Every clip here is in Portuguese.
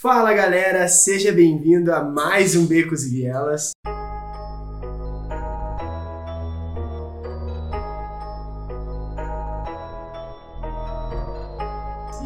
Fala galera, seja bem-vindo a mais um Becos e Vielas.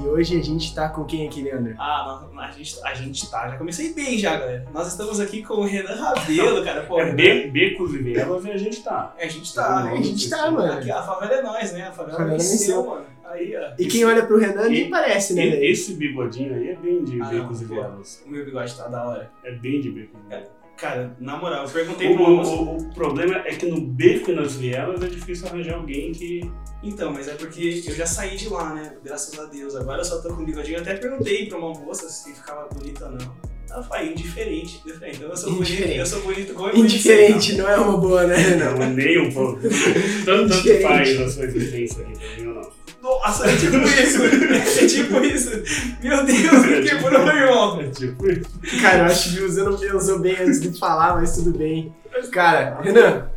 E hoje a gente tá com quem aqui, Leandro? Ah, nós- a gente, a gente tá. Já comecei bem já, galera. Nós estamos aqui com o Renan Rabelo, cara. Pô, É be, becos e vielas e a gente tá. A gente tá. A gente tá, mano. Aqui, a favela é nós, né? A favela, favela venceu, venceu. mano. Aí, ó. E quem olha pro Renan nem E- parece, né? Esse bigodinho aí é bem de Ah, becos e vielas. O meu bigode tá da hora. É bem de becos e vielas. Cara, na moral, eu perguntei O, pra uma moça. o- o problema é que no beco e nas vielas é difícil arranjar alguém que. Então, mas é porque eu já saí de lá, né? Graças a Deus. Agora eu só tô com bigodinho. Eu até perguntei pra uma moça se ficava bonita ou não. Ela falou, indiferente. Indiferente. Então eu sou bonito, eu sou bonito como eu. Indiferente não é uma boa, né? Não, nem um pouco. Tanto, faz a sua existência aqui pra mim ou não. Nossa, é tipo isso. É tipo isso. Meu Deus, me quebrou, meu irmão. É tipo isso. Cara, eu acho que você não pensou bem antes de falar, mas tudo bem. Cara, Renan,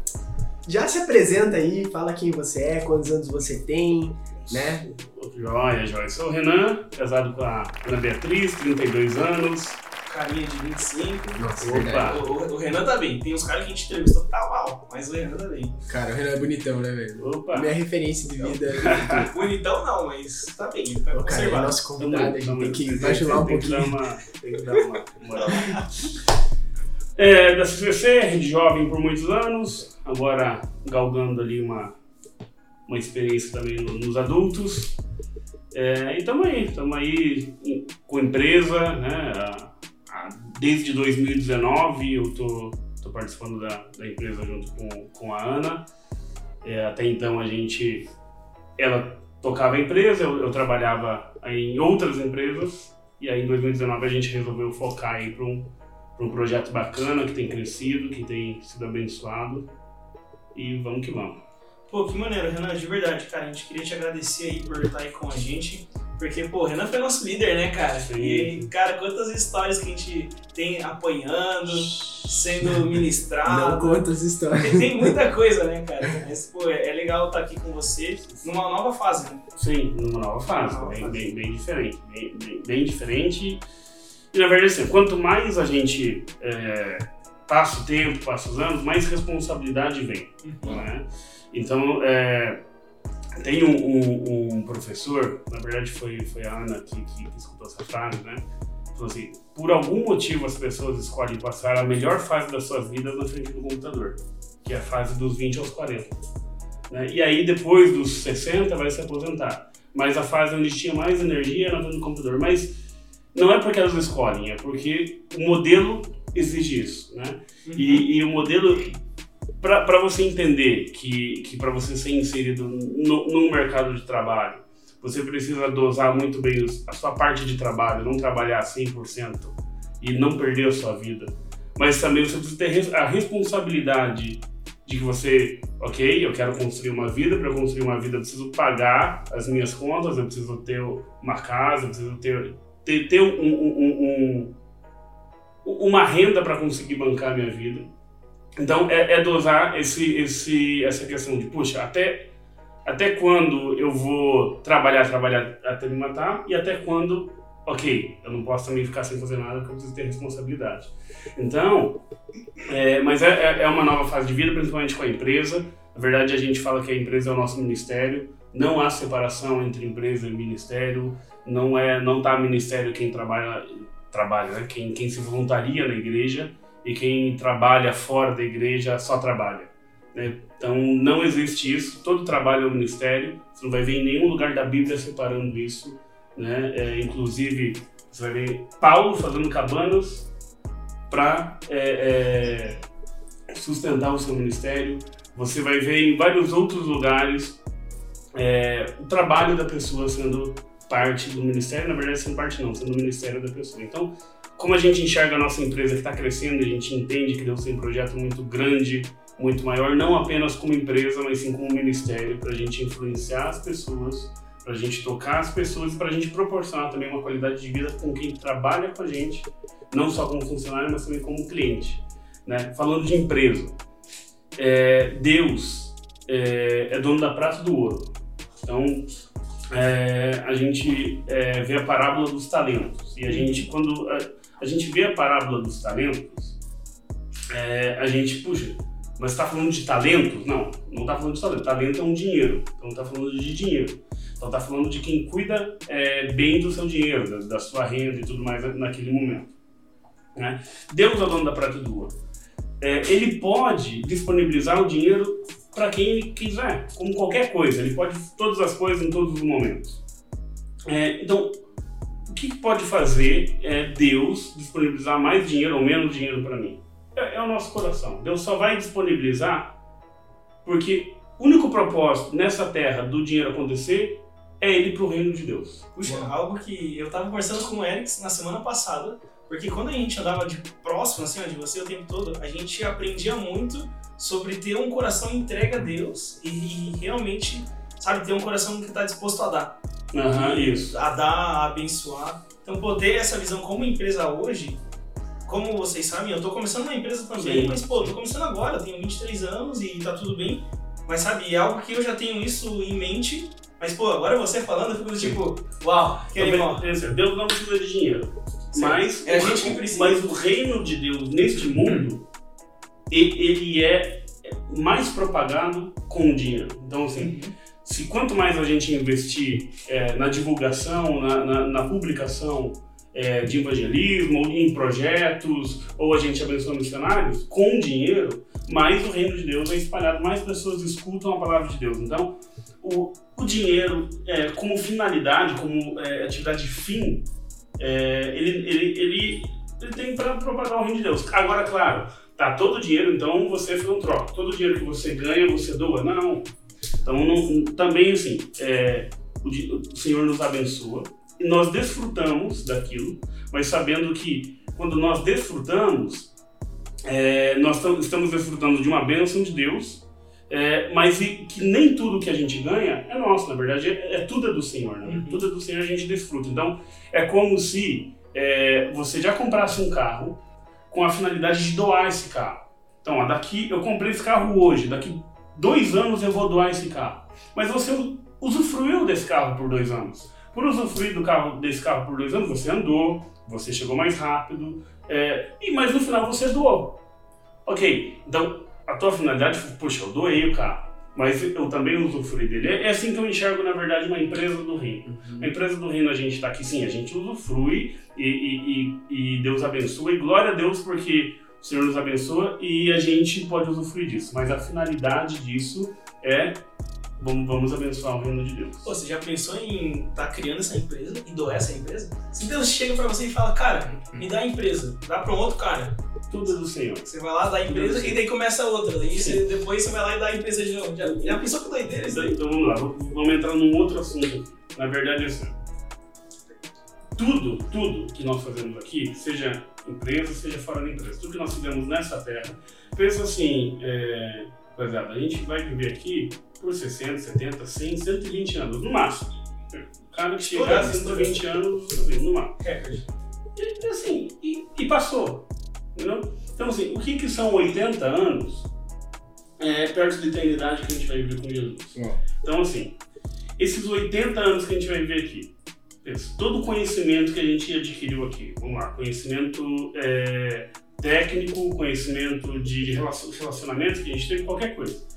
já se apresenta aí, fala quem você é, quantos anos você tem, né? Joia, joia. Sou o Renan, casado com a Ana Beatriz, 32 anos. Carinha de 25. Nossa, Opa. O, o- Renan tá bem. Tem uns caras que a gente entrevistou que tá mal, mas o Renan tá bem. Cara, o Renan é bonitão, né, velho? Opa! Minha referência de vida. Bonitão não, mas tá bem. Tá Cara, é nosso convidado, a gente tem que bajular um pouquinho. uma, tem que dar uma moral. É, da CCC, jovem por muitos anos, agora galgando ali uma, uma experiência também no- nos adultos. É, e estamos aí, estamos aí com empresa, né? a- desde 2019 eu tô, tô participando da, da empresa junto com, com a Ana. É, até então a gente, ela tocava a empresa, eu, eu trabalhava em outras empresas e aí em 2019 a gente resolveu focar aí para um, um projeto bacana que tem crescido, que tem sido abençoado e vamos que vamos. Pô, que maneiro, Renan, de verdade, cara. A gente queria te agradecer aí por estar aí com a gente. Porque, pô, o Renan foi nosso líder, né, cara? Sim. E, cara, quantas histórias que a gente tem apanhando, sendo Não ministrado. conta as histórias. Tem, muita coisa, né, cara? Mas, pô, é é legal estar aqui com você numa nova fase, né? Sim, numa nova fase, bem, fase. bem, bem diferente, bem, bem, bem diferente. E na verdade, assim, quanto mais a gente é, passa o tempo, passa os anos, mais responsabilidade vem. não é? Então, é, tem um, um- um professor, na verdade foi, foi a Ana que, que, que escutou essa frase, né? Falou assim, por algum motivo as pessoas escolhem passar a melhor fase das suas vidas na frente do computador, que é a fase dos 20 aos 40. né? E aí depois dos 60 vai se aposentar. Mas a fase onde tinha mais energia era na frente do computador. Mas não é porque elas escolhem, é porque o modelo exige isso, né? E, e o modelo, para você entender que, que para você ser inserido no, no mercado de trabalho, você precisa dosar muito bem a sua parte de trabalho, não trabalhar 100% e não perder a sua vida. Mas também você precisa ter a responsabilidade de que você, ok, eu quero construir uma vida, para construir uma vida eu preciso pagar as minhas contas, eu preciso ter uma casa, eu preciso ter, ter, ter um- um- um, uma renda para conseguir bancar a minha vida. Então é, é dosar esse, esse, essa questão de, puxa, até, até quando eu vou trabalhar, trabalhar até me matar e até quando, ok, eu não posso também ficar sem fazer nada porque eu preciso ter responsabilidade. Então, é, mas é, é- é uma nova fase de vida, principalmente com a empresa. Na verdade, a gente fala que a empresa é o nosso ministério. Não há separação entre empresa e ministério. Não é, não tá ministério quem trabalha, trabalha, né? Quem, quem se voluntaria na igreja e quem trabalha fora da igreja só trabalha. né? Então não existe isso. Todo trabalho é um ministério. Você não vai ver em nenhum lugar da Bíblia separando isso. Né? É, inclusive, você vai ver Paulo fazendo cabanas para sustentar o seu ministério. Você vai ver em vários outros lugares é, o trabalho da pessoa sendo parte do ministério, na verdade sendo parte não, sendo o ministério da pessoa. Então, como a gente enxerga a nossa empresa que está crescendo, a gente entende que Deus tem um projeto muito grande, muito maior, não apenas como empresa, mas sim como ministério, para a gente influenciar as pessoas, para a gente tocar as pessoas e para a gente proporcionar também uma qualidade de vida com quem trabalha com a gente, não só como funcionário, mas também como cliente. Né? Falando de empresa, é, Deus é, é dono da prata do ouro. Então, é, a gente é, vê a parábola dos talentos. E a gente, quando a, a gente vê a parábola dos talentos, é, a gente, puxa, mas está falando de talentos? Não, não está falando de talento. Talento é um dinheiro, então está falando de dinheiro. Então está falando de quem cuida é, bem do seu dinheiro, da, da, sua renda e tudo mais naquele momento. Né? Deus é o dono da prata e do ouro. É, ele pode disponibilizar o dinheiro para quem ele quiser, como qualquer coisa. Ele pode todas as coisas em todos os momentos. É, então, o que pode fazer é Deus disponibilizar mais dinheiro ou menos dinheiro para mim? É, é, o nosso coração. Deus só vai disponibilizar porque o único propósito nessa terra do dinheiro acontecer é ele para o reino de Deus. Puxa, Uau. algo que eu estava conversando com o Eric na semana passada, porque quando a gente andava de próximo assim, de você o tempo todo, a gente aprendia muito sobre ter um coração entregue a Deus e, e realmente, sabe, ter um coração que está disposto a dar. Uhum, isso. A dar, a abençoar. Então, poder essa visão como empresa hoje, como vocês sabem, eu estou começando uma empresa também, Sim. mas, pô, tô começando agora, tenho 23 anos e tá tudo bem. Mas, sabe, é algo que eu já tenho isso em mente mas, pô, agora você falando, eu fico tipo, uau, que animal. Deus não precisa de dinheiro. Mas, é a gente que precisa. mas o reino de Deus neste mundo, ele é mais propagado com dinheiro. Então, assim, uhum. se quanto mais a gente investir é, na divulgação, na, na, na publicação é, de evangelismo, em projetos, ou a gente abençoa missionários, com dinheiro, mais o reino de Deus é espalhado, mais pessoas escutam a palavra de Deus. Então, o, o dinheiro é, como finalidade, como é, atividade fim, é, ele, ele, ele, ele tem para propagar o reino de Deus. Agora, claro, tá todo o dinheiro, então você filantropo. Todo o dinheiro que você ganha, você doa. Não. Então, não, também, assim, é, o, o Senhor nos abençoa e nós desfrutamos daquilo, mas sabendo que quando nós desfrutamos, é, nós estamos desfrutando de uma bênção de Deus é, mas que nem tudo que a gente ganha é nosso, na verdade, é, é tudo é do Senhor, né? Uhum. Tudo é do Senhor a gente desfruta. Então, é como se é, você já comprasse um carro com a finalidade de doar esse carro. Então, daqui eu comprei esse carro hoje, daqui dois anos eu vou doar esse carro. Mas você usufruiu desse carro por dois anos. Por usufruir do carro, desse carro por dois anos, você andou, você chegou mais rápido, é, e mas no final você doou. Ok, então a tua finalidade foi, puxa, eu doei o carro, mas eu também usufrui dele. É assim que eu enxergo, na verdade, uma empresa do reino. Uhum. A empresa do reino, a gente está aqui, sim, a gente usufrui e, e, e, e Deus abençoa, e glória a Deus porque o Senhor nos abençoa e a gente pode usufruir disso. Mas a finalidade disso é Vamos, vamos abençoar o reino de Deus. Pô, você já pensou em estar tá criando essa empresa e doar essa empresa? Se Deus chega para você e fala, cara, me dá a empresa, dá para um outro cara. Tudo do Senhor. Você vai lá, dá a empresa e daí começa outra. Daí você, depois você vai lá e dá a empresa de novo. Já, já pensou que doideira isso daí? Então vamos lá, vamos entrar num outro assunto. Na verdade, é assim. Tudo, tudo que nós fazemos aqui, seja empresa, seja fora da empresa, tudo que nós fizemos nessa terra, pensa assim, é, rapaziada, a gente vai viver aqui por 60, 70, 100, 120 anos, no máximo. O cara que chega a 120 anos, no máximo. E, assim, e, e passou. Entendeu? Então, assim, o que, que são 80 anos é, perto da eternidade que a gente vai viver com Jesus? Então, assim, esses 80 anos que a gente vai viver aqui, todo o conhecimento que a gente adquiriu aqui, vamos lá, conhecimento é, técnico, conhecimento de relacionamento que a gente teve, qualquer coisa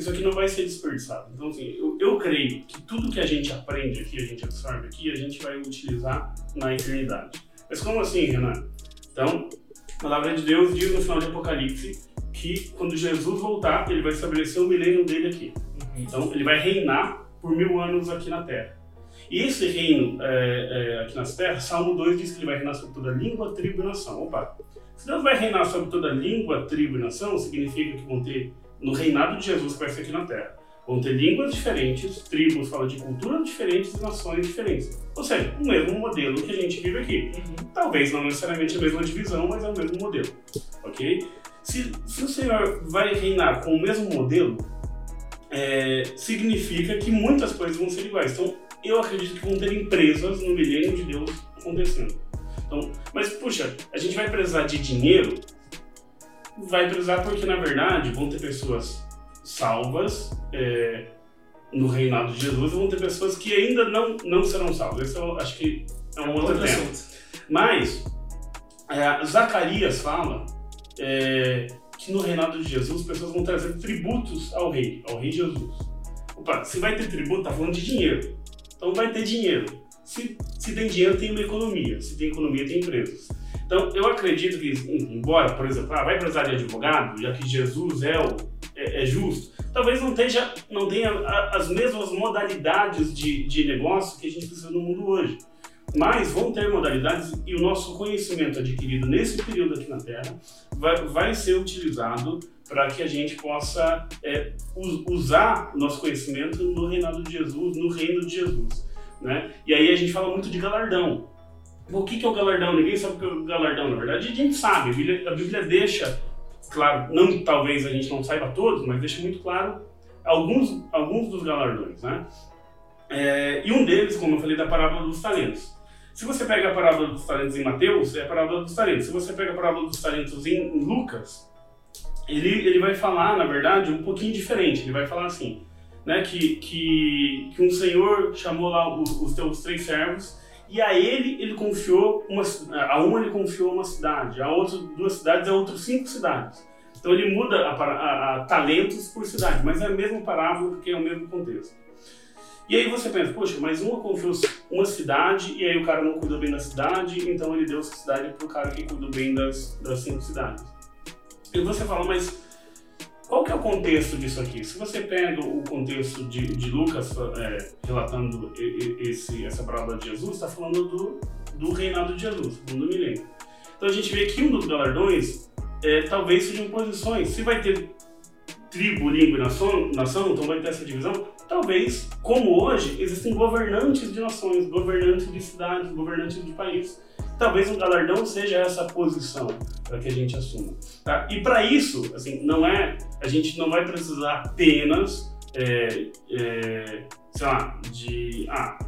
isso aqui não vai ser desperdiçado. Então, assim, eu, eu creio que tudo que a gente aprende aqui, a gente absorve aqui, a gente vai utilizar na eternidade. Mas como assim, Renan? Então, a palavra de Deus diz no final de Apocalipse que quando Jesus voltar, ele vai estabelecer o milênio dele aqui. Uhum. Então, ele vai reinar por mil anos aqui na Terra. E esse reino é, é, aqui nas terras, Salmo 2 diz que ele vai reinar sobre toda língua, tribo e nação. Opa! Se Deus vai reinar sobre toda língua, tribo e nação, significa que vão ter no reinado de Jesus que vai ser aqui na Terra. Vão ter línguas diferentes, tribos falam de culturas diferentes e nações diferentes. Ou seja, o mesmo modelo que a gente vive aqui. Uhum. Talvez não necessariamente a mesma divisão, mas é o mesmo modelo. Ok? Se, se o Senhor vai reinar com o mesmo modelo, é, significa que muitas coisas vão ser iguais. Então, eu acredito que vão ter empresas no milênio de Deus acontecendo. Então, mas, puxa, a gente vai precisar de dinheiro vai precisar porque, na verdade, vão ter pessoas salvas, é, no reinado de Jesus, vão ter pessoas que ainda não, não serão salvas. Esse eu acho que é um outro, Outro tema. Mas, é, Zacarias fala é, que no reinado de Jesus, pessoas vão trazer tributos ao rei, ao rei Jesus. Opa, se vai ter tributo, tá falando de dinheiro. Então vai ter dinheiro. Se, se tem dinheiro, tem uma economia. Se tem economia, tem empresas. Então, eu acredito que, embora, por exemplo, ah, vai precisar de advogado, já que Jesus é, o, é, é justo, talvez não, tenha, não tenha as mesmas modalidades de, de negócio que a gente precisa no mundo hoje. Mas vão ter modalidades e o nosso conhecimento adquirido nesse período aqui na Terra vai, vai ser utilizado para que a gente possa é, us- usar o nosso conhecimento no reinado de Jesus, no reino de Jesus. Né? E aí a gente fala muito de galardão. O que, que é o galardão? Ninguém sabe o que é o galardão, na verdade. A gente sabe, a Bíblia, a Bíblia deixa, claro, não talvez a gente não saiba todos, mas deixa muito claro alguns, alguns dos galardões. Né? É, e um deles, como eu falei, da parábola dos talentos. Se você pega a parábola dos talentos em Mateus, é a parábola dos talentos. Se você pega a parábola dos talentos em, Lucas, ele, ele vai falar, na verdade, um pouquinho diferente. Ele vai falar assim, né, que, que, que um senhor chamou lá os, os seus três servos e a ele ele confiou uma a uma ele confiou uma cidade, a outra duas cidades, a outra cinco cidades. Então ele muda a, a- a talentos por cidade, mas é a mesma parábola porque é o mesmo contexto. E aí você pensa, poxa, mas uma confiou uma cidade e aí o cara não cuidou bem da cidade, então ele deu essa cidade pro cara que cuidou bem das, das cinco cidades. E você fala, mas qual que é o contexto disso aqui? Se você pega o contexto de, de Lucas é, relatando esse, essa parábola de Jesus, está falando do, do reinado de Jesus, do milênio. Então a gente vê que um dos galardões é, talvez sejam posições. Se vai ter tribo, língua e nação, nação, então vai ter essa divisão. Talvez, como hoje, existem governantes de nações, governantes de cidades, governantes de país. Talvez um galardão seja essa posição para que a gente assuma. Tá? E para isso, assim, não é, a gente não vai precisar apenas, é, é, sei lá, de, ah,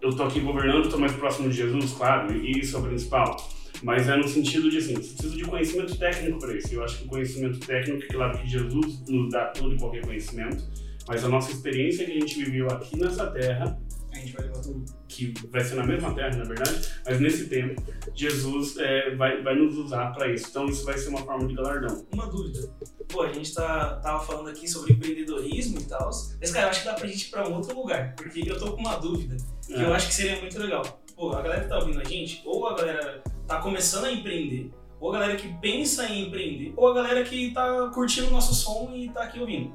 eu tô aqui governando, tô mais próximo de Jesus, claro, e isso é o principal. Mas é no sentido de, assim, precisa de conhecimento técnico para isso. Eu acho que o conhecimento técnico, claro que Jesus nos dá todo e qualquer conhecimento, mas a nossa experiência que a gente viveu aqui nessa terra A gente vai levar tudo. que vai ser na mesma terra, na verdade, mas nesse tempo, Jesus é, vai, vai nos usar para isso. Então, isso vai ser uma forma de galardão. Uma dúvida. Pô, a gente tá, tava falando aqui sobre empreendedorismo e tal. Mas, cara, eu acho que dá pra gente ir pra um outro lugar. Porque eu tô com uma dúvida que É. eu acho que seria muito legal. Pô, a galera que tá ouvindo a gente, ou a galera tá começando a empreender, ou a galera que pensa em empreender, ou a galera que tá curtindo o nosso som e tá aqui ouvindo.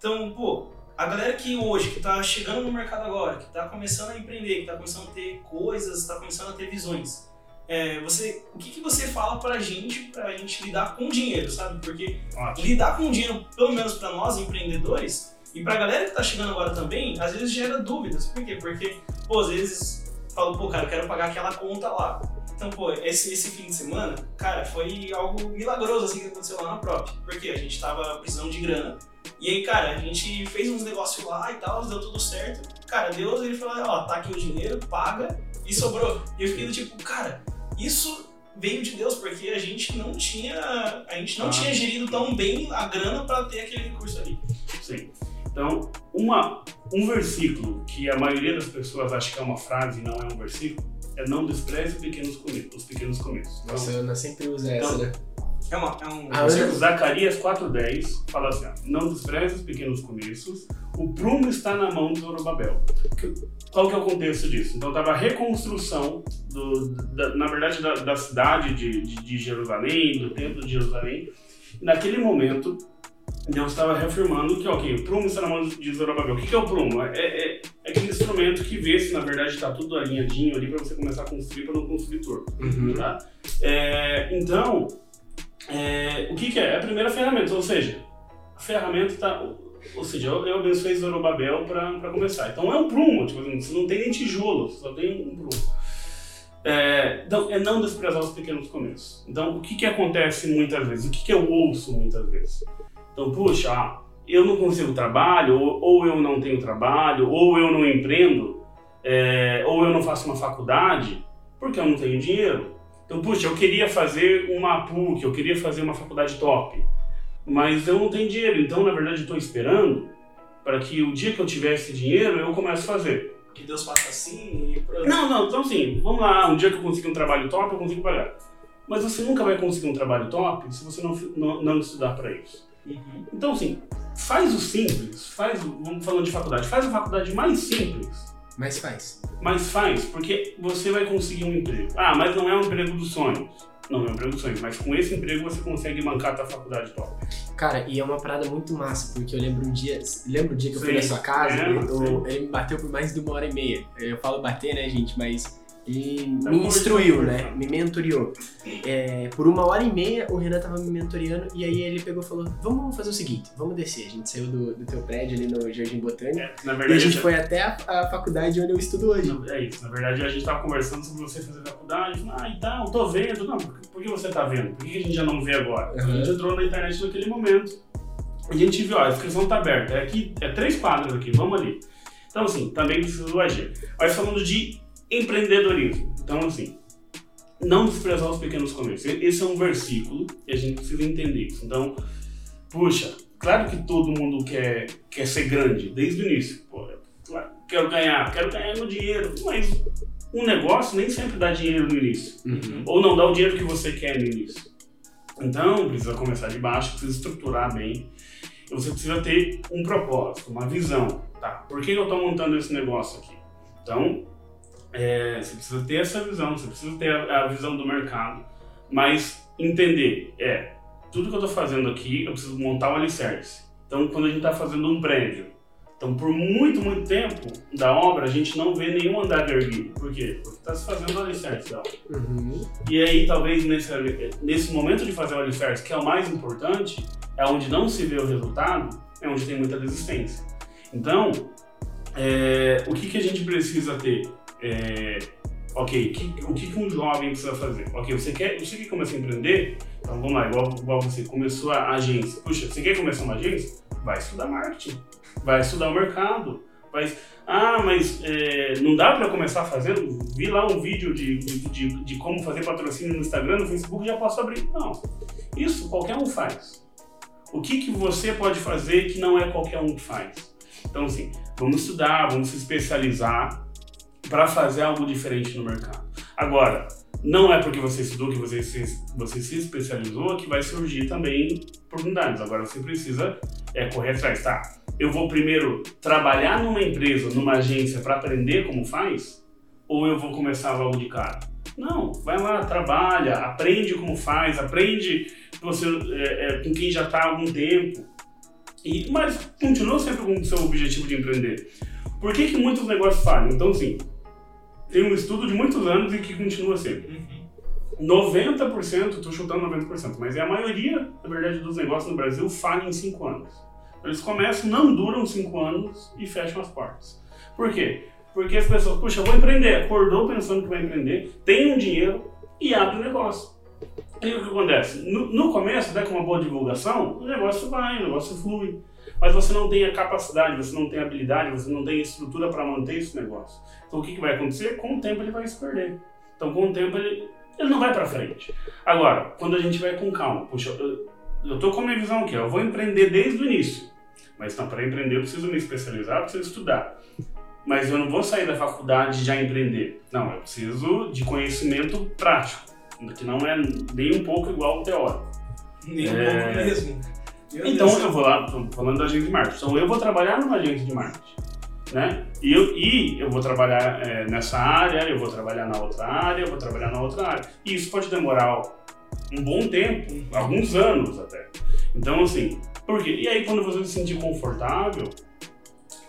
Então, pô, a galera que hoje, que tá chegando no mercado agora, que tá começando a empreender, que tá começando a ter coisas, tá começando a ter visões, é, você, o que, que você fala pra gente, pra gente lidar com dinheiro, sabe? Porque Ótimo. lidar com dinheiro, pelo menos pra nós empreendedores, e pra galera que tá chegando agora também, às vezes gera dúvidas. Por quê? Porque, pô, às vezes falo, pô, cara, eu quero pagar aquela conta lá. Então, pô, esse, esse fim de semana, cara, foi algo milagroso assim que aconteceu lá na Prop. Porque a gente tava precisando de grana. E aí, cara, a gente fez uns negócios lá e tal, deu tudo certo. Cara, Deus, ele falou, ó, tá aqui o dinheiro, paga, e sobrou. E eu fiquei do tipo, cara, isso veio de Deus, porque a gente não tinha. A gente não Ah. tinha gerido tão bem a grana pra ter aquele recurso ali. Sim. Então, uma, um versículo que a maioria das pessoas acha que é uma frase e não é um versículo é não despreze os pequenos começos. Os pequenos começos. Então, Nossa, Ana sempre usa essa, né? É, uma, é um. Ah, Zacarias 4.10 fala assim, ó, não despreze os pequenos começos, o prumo está na mão de Zorobabel. Qual que é o contexto disso? Então estava a reconstrução, do, da- na verdade, da, da cidade de, de, de Jerusalém, do templo de Jerusalém. E naquele momento, Deus estava reafirmando que, ok, o prumo está na mão de Zorobabel. O que, é o prumo? É, é- é aquele instrumento que vê se, na verdade, está tudo alinhadinho ali para você começar a construir para não construir torto. Uhum. Tá? É, então, é, o que, que é? É a primeira ferramenta, ou seja, a ferramenta está. Ou seja, eu, eu abençoei Zorobabel para começar. Então é um prumo, tipo, assim, você não tem nem tijolo, você só tem um prumo. É, então, é não desprezar os pequenos começos. Então, o que, que acontece muitas vezes? O que, que eu ouço muitas vezes? Então, puxa, ah, eu não consigo trabalho, ou, ou eu não tenho trabalho, ou eu não empreendo, é, ou eu não faço uma faculdade, porque eu não tenho dinheiro. Então, puxa, eu queria fazer uma PUC, eu queria fazer uma faculdade top, mas eu não tenho dinheiro, então, na verdade, eu estou esperando para que o dia que eu tivesse dinheiro eu comece a fazer. Que Deus faça assim e pronto. Não, não, então assim, vamos lá, um dia que eu conseguir um trabalho top, eu consigo pagar. Mas você nunca vai conseguir um trabalho top se você não, não, não estudar para isso. Uhum. Então, assim, faz o simples, faz, o- vamos falando de faculdade, faz a faculdade mais simples, Mas faz. mas faz, porque você vai conseguir um emprego. Ah, mas não é um emprego dos sonhos. Não é um emprego dos sonhos, mas com esse emprego você consegue bancar a tua faculdade top. Cara, e é uma parada muito massa, porque eu lembro um dia. Lembra o dia que eu fui Sim, na sua casa? lembro, Eu- ele me bateu por mais de uma hora e meia. Eu falo bater, né, gente? Mas Tá me instruiu, né? Me mentoriou. É, por uma hora e meia, o Renan tava me mentoreando, e aí ele pegou e falou: Vamos fazer o seguinte, vamos descer. A gente saiu do, do teu prédio ali no Jardim Botânico. É, na E a verdade, gente foi até a, a faculdade onde eu estudo hoje. É isso, na verdade a gente tava conversando sobre você fazer faculdade, ah, e tal, tô vendo, não, por, que você tá vendo? Por que a gente já não vê agora? A Uhum. gente entrou na internet naquele momento, a gente viu, ó, a inscrição tá aberta, é aqui, é três quadras aqui, vamos ali. Então assim, também precisa agir. Mas falando de empreendedorismo, então assim, não desprezar os pequenos comércios. Esse é um versículo e a gente precisa entender isso. Então, puxa, claro que todo mundo quer, quer ser grande desde o início. Pô, claro, quero ganhar, quero ganhar meu dinheiro, mas um negócio nem sempre dá dinheiro no início. Uhum. Ou não dá o dinheiro que você quer no início. Então, precisa começar de baixo, precisa estruturar bem. E você precisa ter um propósito, uma visão. Tá, por que eu estou montando esse negócio aqui? Então, é, você precisa ter essa visão, você precisa ter a, a visão do mercado, mas entender, é, tudo que eu estou fazendo aqui, eu preciso montar o alicerce. Então, quando a gente está fazendo um prédio, então por muito, muito tempo da obra, a gente não vê nenhum andar erguido. Por quê? Porque está se fazendo o alicerce da obra. Uhum. E aí, talvez nesse, nesse momento de fazer o alicerce, que é o mais importante, é onde não se vê o resultado, é onde tem muita desistência. Então, é, o que, que a gente precisa ter? É, ok, que- o que, um jovem precisa fazer? Ok, você quer, você quer começar a empreender? Então vamos lá, igual, igual você começou a agência. Puxa, você quer começar uma agência? Vai estudar marketing, vai estudar o mercado. Vai, ah, mas é, não dá para começar fazendo? Vi lá um vídeo de, de, de, de como fazer patrocínio no Instagram, no Facebook, já posso abrir. Não, isso qualquer um faz. O que, que você pode fazer que não é qualquer um que faz? Então, assim, vamos estudar, vamos se especializar para fazer algo diferente no mercado. Agora, não é porque você estudou, que você se, você se especializou, que vai surgir também oportunidades. Agora, você precisa é, correr atrás, tá? Eu vou primeiro trabalhar numa empresa, numa agência para aprender como faz? Ou eu vou começar logo de cara? Não, vai lá, trabalha, aprende como faz, aprende você, é, é, com quem já está há algum tempo. E, mas continua sempre com o seu objetivo de empreender. Por que, que muitos negócios falham? Então, assim, tem um estudo de muitos anos e que continua sempre. Uhum. 90%, estou chutando 90%, mas é a maioria, na verdade, dos negócios no Brasil falham em 5 anos. Eles começam, não duram 5 anos e fecham as portas. Por quê? Porque as pessoas, puxa, eu vou empreender, acordou pensando que vai empreender, tem um dinheiro e abre o negócio. E o que acontece? No, no começo, até com uma boa divulgação, o negócio vai, o negócio flui. Mas você não tem a capacidade, você não tem a habilidade, você não tem a estrutura para manter esse negócio. Então o que, que vai acontecer? Com o tempo ele vai se perder. Então com o tempo ele, ele não vai para frente. Agora, quando a gente vai com calma, puxa, eu, eu tô com a minha visão aqui, eu vou empreender desde o início. Mas então, para empreender eu preciso me especializar, eu preciso estudar. Mas eu não vou sair da faculdade já empreender. Não, eu preciso de conhecimento prático, que não é nem um pouco igual ao teórico. Nem um É. pouco mesmo. Meu Então Deus. eu vou lá, falando da agência de marketing. Então eu vou trabalhar numa agência de marketing, né? E eu, e eu vou trabalhar é, nessa área, eu vou trabalhar na outra área, eu vou trabalhar na outra área. E isso pode demorar um bom tempo, alguns anos até. Então assim, por quê? E aí quando você se sentir confortável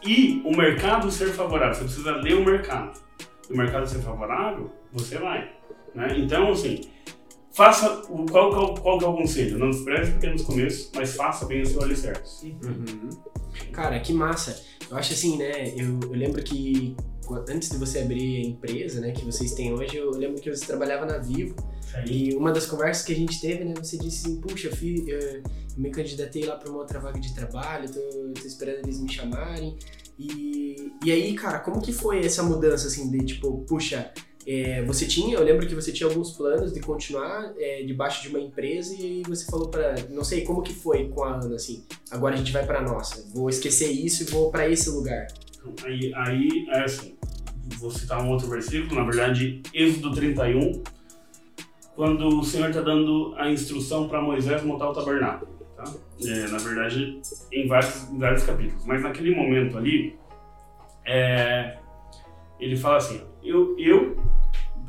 e o mercado ser favorável, você precisa ler o mercado. E o mercado ser favorável, você vai, né? Então assim, Faça o qual, qual, qual que é o conselho? Não despreze pequenos começos, mas faça bem o seu alicerce. Uhum. Cara, que massa. Eu acho assim, né? Eu, eu lembro que qu- antes de você abrir a empresa, né, que vocês têm hoje, eu lembro que você trabalhava na Vivo e uma das conversas que a gente teve, né, você disse assim, puxa, eu, eu- eu me candidatei lá para uma outra vaga de trabalho, tô, tô esperando eles me chamarem. E, e aí, cara, como que foi essa mudança, assim, de tipo, puxa, é, você tinha, eu lembro que você tinha alguns planos de continuar é, debaixo de uma empresa e você falou para, não sei como que foi com a Ana assim. Agora a gente vai para nossa. Vou esquecer isso e vou para esse lugar. Aí, aí é assim. Vou citar um outro versículo, na verdade, Êxodo 31, quando o Senhor está dando a instrução para Moisés montar o tabernáculo. Tá? É, na verdade, em vários, em vários capítulos. Mas naquele momento ali, é, ele fala assim: eu, eu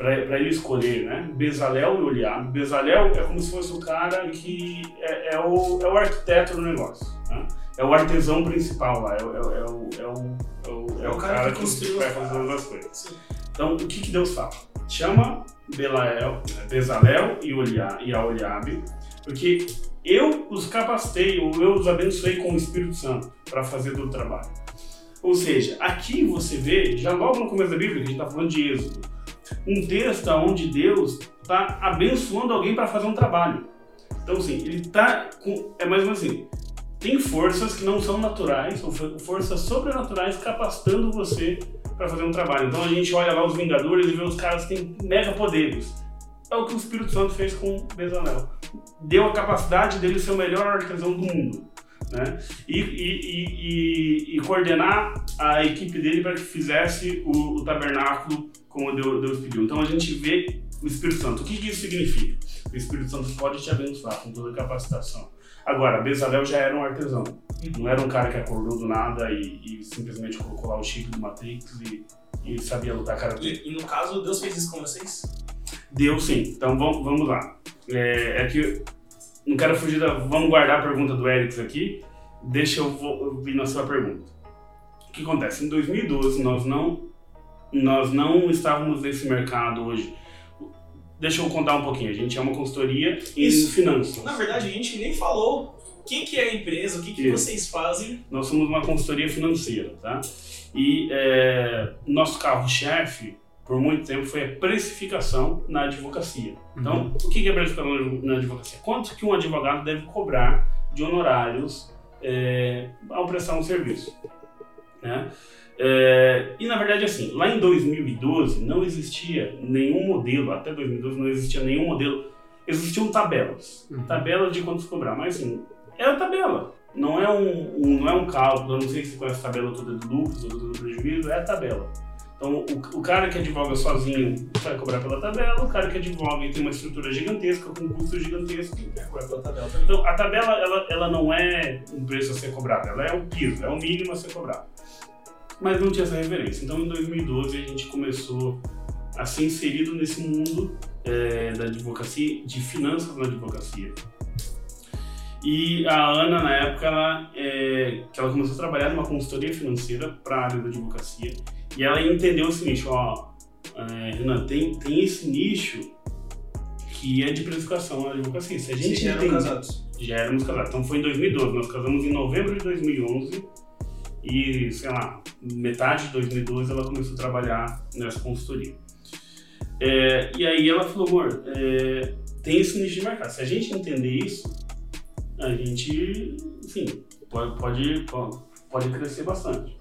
para ele escolher, né? Bezalel e Oliab. Bezalel é como se fosse o cara que é, é, o, é o arquiteto do negócio. Né? É o artesão principal lá, é, o, é, o, é, o, é, o, é o cara, cara que, que vai fazer as coisas. Sim. Então, o que, que Deus fala? Chama Belael, Bezalel e, Oliab, e a Oliabe, porque eu os capacitei, ou eu os abençoei com o Espírito Santo para fazer todo o trabalho. Ou seja, aqui você vê, já logo no começo da Bíblia, que a gente está falando de Êxodo, um texto onde Deus está abençoando alguém para fazer um trabalho. Então, assim, ele está. É mais ou menos assim: tem forças que não são naturais, ou forças sobrenaturais capacitando você para fazer um trabalho. Então a gente olha lá os Vingadores e vê os caras que têm mega poderes. É o que o Espírito Santo fez com Bezalel. Deu a capacidade dele ser o melhor artesão do mundo né? E, e, e, e, coordenar a equipe dele para que fizesse o, o, tabernáculo como Deus pediu. Então a gente vê o Espírito Santo. O que, que isso significa? O Espírito Santo pode te abençoar com toda a capacitação. Agora, Bezalel já era um artesão. Não era um cara que acordou do nada e, e simplesmente colocou lá o chip do Matrix e, e sabia lutar cara e, e no caso, Deus fez isso com vocês? Deus sim. Então vamos, vamos lá. É, é que não quero fugir da. Vamos guardar a pergunta do Eric aqui. Deixa eu vir na sua pergunta. O que acontece? Em 2012, nós não, nós não estávamos nesse mercado hoje. Deixa eu contar um pouquinho. A gente é uma consultoria em Isso. finanças. Na verdade, a gente nem falou quem que é a empresa, o que, que vocês fazem. Nós somos uma consultoria financeira, tá? E é, nosso carro-chefe por muito tempo foi a precificação na advocacia. Então, uhum. o que é precificação na advocacia? Quanto que um advogado deve cobrar de honorários é, ao prestar um serviço? Né? É, e na verdade, assim, lá em 2012 não existia nenhum modelo, até 2012 não existia nenhum modelo, existiam tabelas, uhum. tabelas de quanto cobrar, mas assim, é a tabela. Não é um, um, não é um cálculo, eu não sei se conhece a tabela toda do lucro ou do prejuízo, é a tabela. Então, o, o, cara que advoga sozinho vai cobrar pela tabela, o cara que advoga e tem uma estrutura gigantesca, com custo gigantesco, vai cobrar pela tabela. Então, a tabela, ela, ela não é um preço a ser cobrado, ela é o piso, é o mínimo a ser cobrado. Mas não tinha essa referência. Então, em 2012, a gente começou a ser inserido nesse mundo é, da advocacia, de finanças na advocacia. E a Ana, na época, ela, é, que ela começou a trabalhar numa consultoria financeira para a área da advocacia. E ela entendeu o seguinte, ó, é, Renan, tem, tem esse nicho que é de precificação na advocacia. Se a gente já eram casados? Já éramos casados. Então foi em 2012. Nós casamos em novembro de 2011 e, sei lá, metade de 2012 ela começou a trabalhar nessa consultoria. É, e aí ela falou, amor, é, tem esse nicho de mercado. Se a gente entender isso, a gente, enfim, pode, pode, pode crescer bastante.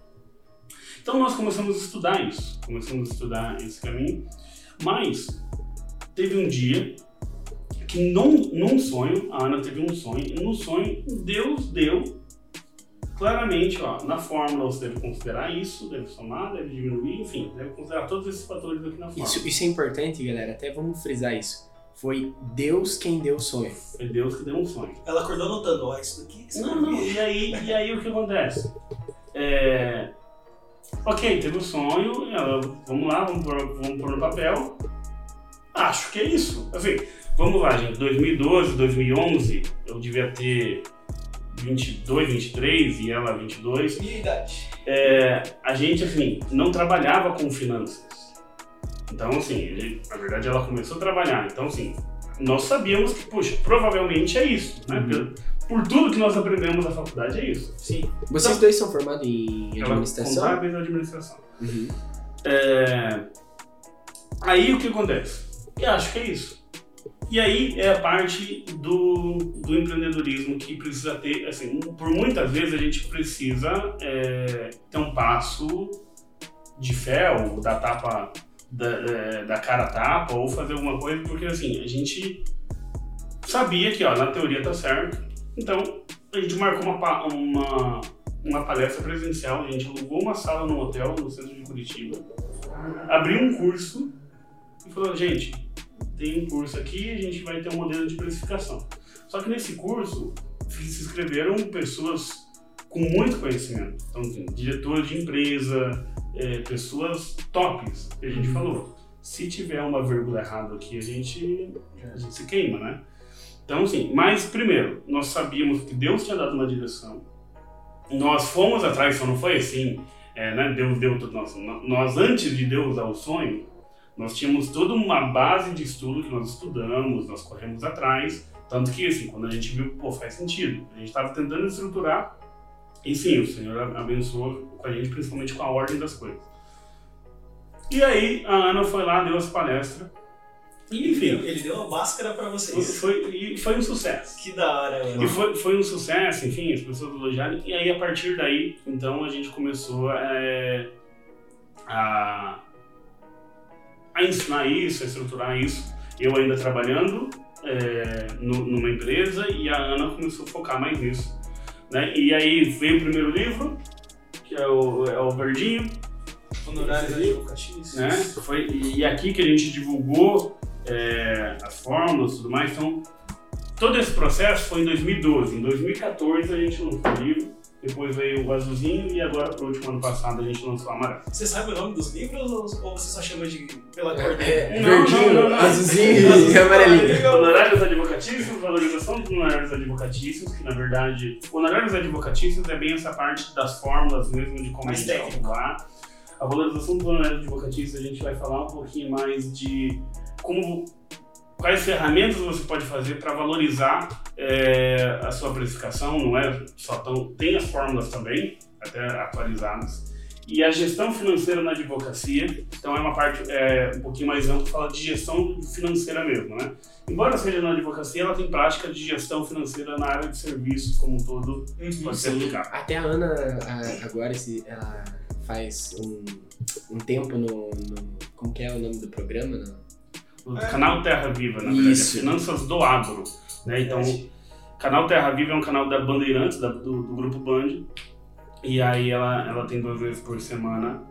Então nós começamos a estudar isso, começamos a estudar esse caminho, mas teve um dia que num, num sonho, a Ana teve um sonho, e no sonho Deus deu claramente, ó, na fórmula você deve considerar isso, deve somar, deve diminuir, enfim, deve considerar todos esses fatores aqui na fórmula. Isso, isso é importante, galera, até vamos frisar isso. Foi Deus quem deu o sonho. Foi Deus que deu um sonho. Ela acordou anotando, ó, isso daqui. Isso não, não, e aí, e aí o que acontece? É, Ok, teve o sonho, ela, vamos lá, vamos pôr, vamos pôr no papel. Acho que é isso. Assim, vamos lá, gente. 2012, 2011, eu devia ter 22, 23 e ela 22. Minha idade. É, a gente, assim, não trabalhava com finanças. Então, assim, ele, na verdade ela começou a trabalhar. Então, assim, nós sabíamos que, puxa, provavelmente é isso, né? Uhum por tudo que nós aprendemos na faculdade, é isso. Sim. Vocês então, dois são formados em administração? Contábeis e administração. Uhum. É... Aí o que acontece? Eu acho que é isso. E aí é a parte do, do empreendedorismo que precisa ter, assim, por muitas vezes a gente precisa é, ter um passo de fé ou dar tapa da, é, da cara tapa ou fazer alguma coisa, porque assim, a gente sabia que ó, na teoria tá certo, então a gente marcou uma, uma, uma palestra presencial, a gente alugou uma sala no hotel no centro de Curitiba, abriu um curso e falou, gente, tem um curso aqui, a gente vai ter um modelo de precificação. Só que nesse curso se inscreveram pessoas com muito conhecimento. Então, diretores de empresa, é, pessoas tops, que a gente uhum. falou. Se tiver uma vírgula errada aqui, a gente, a gente se queima, né? Então, assim, mas primeiro, nós sabíamos que Deus tinha dado uma direção. Nós fomos atrás, só não foi assim, é, né? Deus deu tudo nosso. Nós, antes de Deus dar o sonho, nós tínhamos toda uma base de estudo que nós estudamos, nós corremos atrás. Tanto que, assim, quando a gente viu, pô, faz sentido. A gente estava tentando estruturar e sim, o Senhor abençoou com a gente, principalmente com a ordem das coisas. E aí, a Ana foi lá, deu essa palestra. E, enfim. Ele deu uma máscara para vocês. Foi, e foi um sucesso. Que da hora, mano. E foi, foi um sucesso, enfim, as pessoas elogiaram. E aí, a partir daí, então, a gente começou é, a, a ensinar isso, a estruturar isso. Eu ainda trabalhando é, no, numa empresa e a Ana começou a focar mais nisso. Né? E aí veio o primeiro livro, que é o, é o Verdinho. Honorários advocatícios. Né? Foi, e aqui que a gente divulgou é, as fórmulas e tudo mais. Então, todo esse processo foi em 2012. Em 2014 a gente lançou o livro. Depois veio o azulzinho e agora, pro último ano passado, a gente lançou o amarelo. Você sabe o nome dos livros ou você só chama de pela cor dele? É, é, verdinho, azulzinho e amarelinho. Honorários advocatícios, valorização dos honorários advocatícios, que na verdade, honorários advocatícios é bem essa parte das fórmulas mesmo de como a gente calcular. A valorização dos honorários advocatícios a gente vai falar um pouquinho mais de como quais ferramentas você pode fazer para valorizar é, a sua precificação, não é só tão. Tem as fórmulas também, até atualizadas. E a gestão financeira na advocacia, então é uma parte é, um pouquinho mais ampla, fala de gestão financeira mesmo, né? Embora seja na advocacia, ela tem prática de gestão financeira na área de serviços como um todo, uhum, pode ser aplicado. Até a Ana, agora, ela faz um, um tempo no, no, Como que é o nome do programa? No, o é. canal Terra Viva, na verdade, Isso. Finanças do Agro. Né? Então, o canal Terra Viva é um canal da Bandeirantes, da, do, do, grupo Band. E aí ela, ela tem duas vezes por semana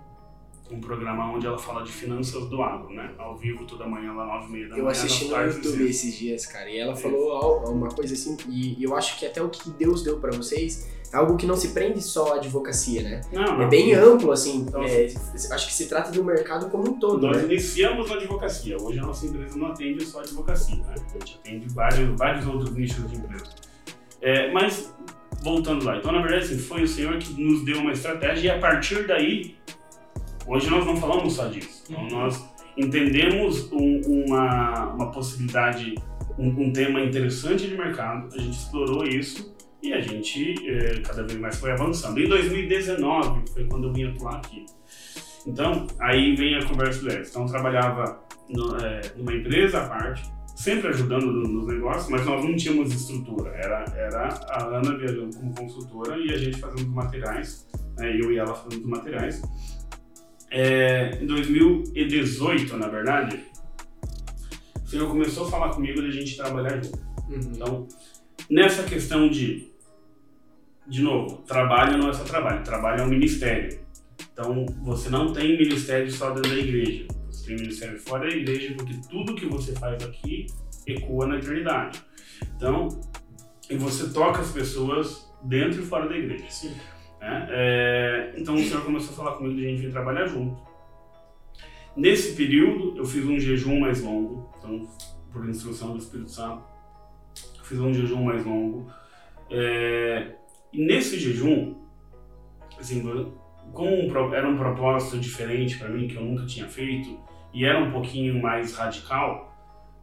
um programa onde ela fala de finanças do agro, né? Ao vivo toda manhã, lá nove e meia da manhã. Eu assisti no YouTube esses dias, cara, e ela falou uma coisa assim, e eu acho que até o que Deus deu para vocês algo que não se prende só à advocacia, né? Não, é bem amplo, assim. Então, é, acho que se trata do mercado como um todo. Nós né? iniciamos na advocacia. Hoje a nossa empresa não atende só a advocacia, né? A gente atende vários, vários outros nichos de empresa. É, mas, voltando lá. Então, na verdade, assim, foi o senhor que nos deu uma estratégia e a partir daí, hoje nós não falamos só disso. Então, uhum. nós entendemos um, uma, uma possibilidade, um, um tema interessante de mercado, a gente explorou isso e a gente é, cada vez mais foi avançando. Em 2019 foi quando eu vim atuar aqui. Então, aí vem a conversa do Então, eu trabalhava no, é, numa empresa à parte, sempre ajudando nos negócios, mas nós não tínhamos estrutura. Era, era a Ana viajando como consultora e a gente fazendo os materiais, né, eu e ela fazendo os materiais. É, em 2018, na verdade, o senhor começou a falar comigo de a gente trabalhar junto. Uhum. Então, nessa questão de de novo, trabalho não é só trabalho, trabalho é um ministério. Então, você não tem ministério só dentro da igreja. Você tem ministério fora da igreja, porque tudo que você faz aqui ecoa na eternidade. Então, e você toca as pessoas dentro e fora da igreja. Sim. É, é, então, o Senhor começou a falar comigo de a gente vir trabalhar junto. Nesse período, eu fiz um jejum mais longo. Então, por instrução do Espírito Santo, fiz um jejum mais longo. É, e nesse jejum, assim, como era um propósito diferente para mim, que eu nunca tinha feito, e era um pouquinho mais radical,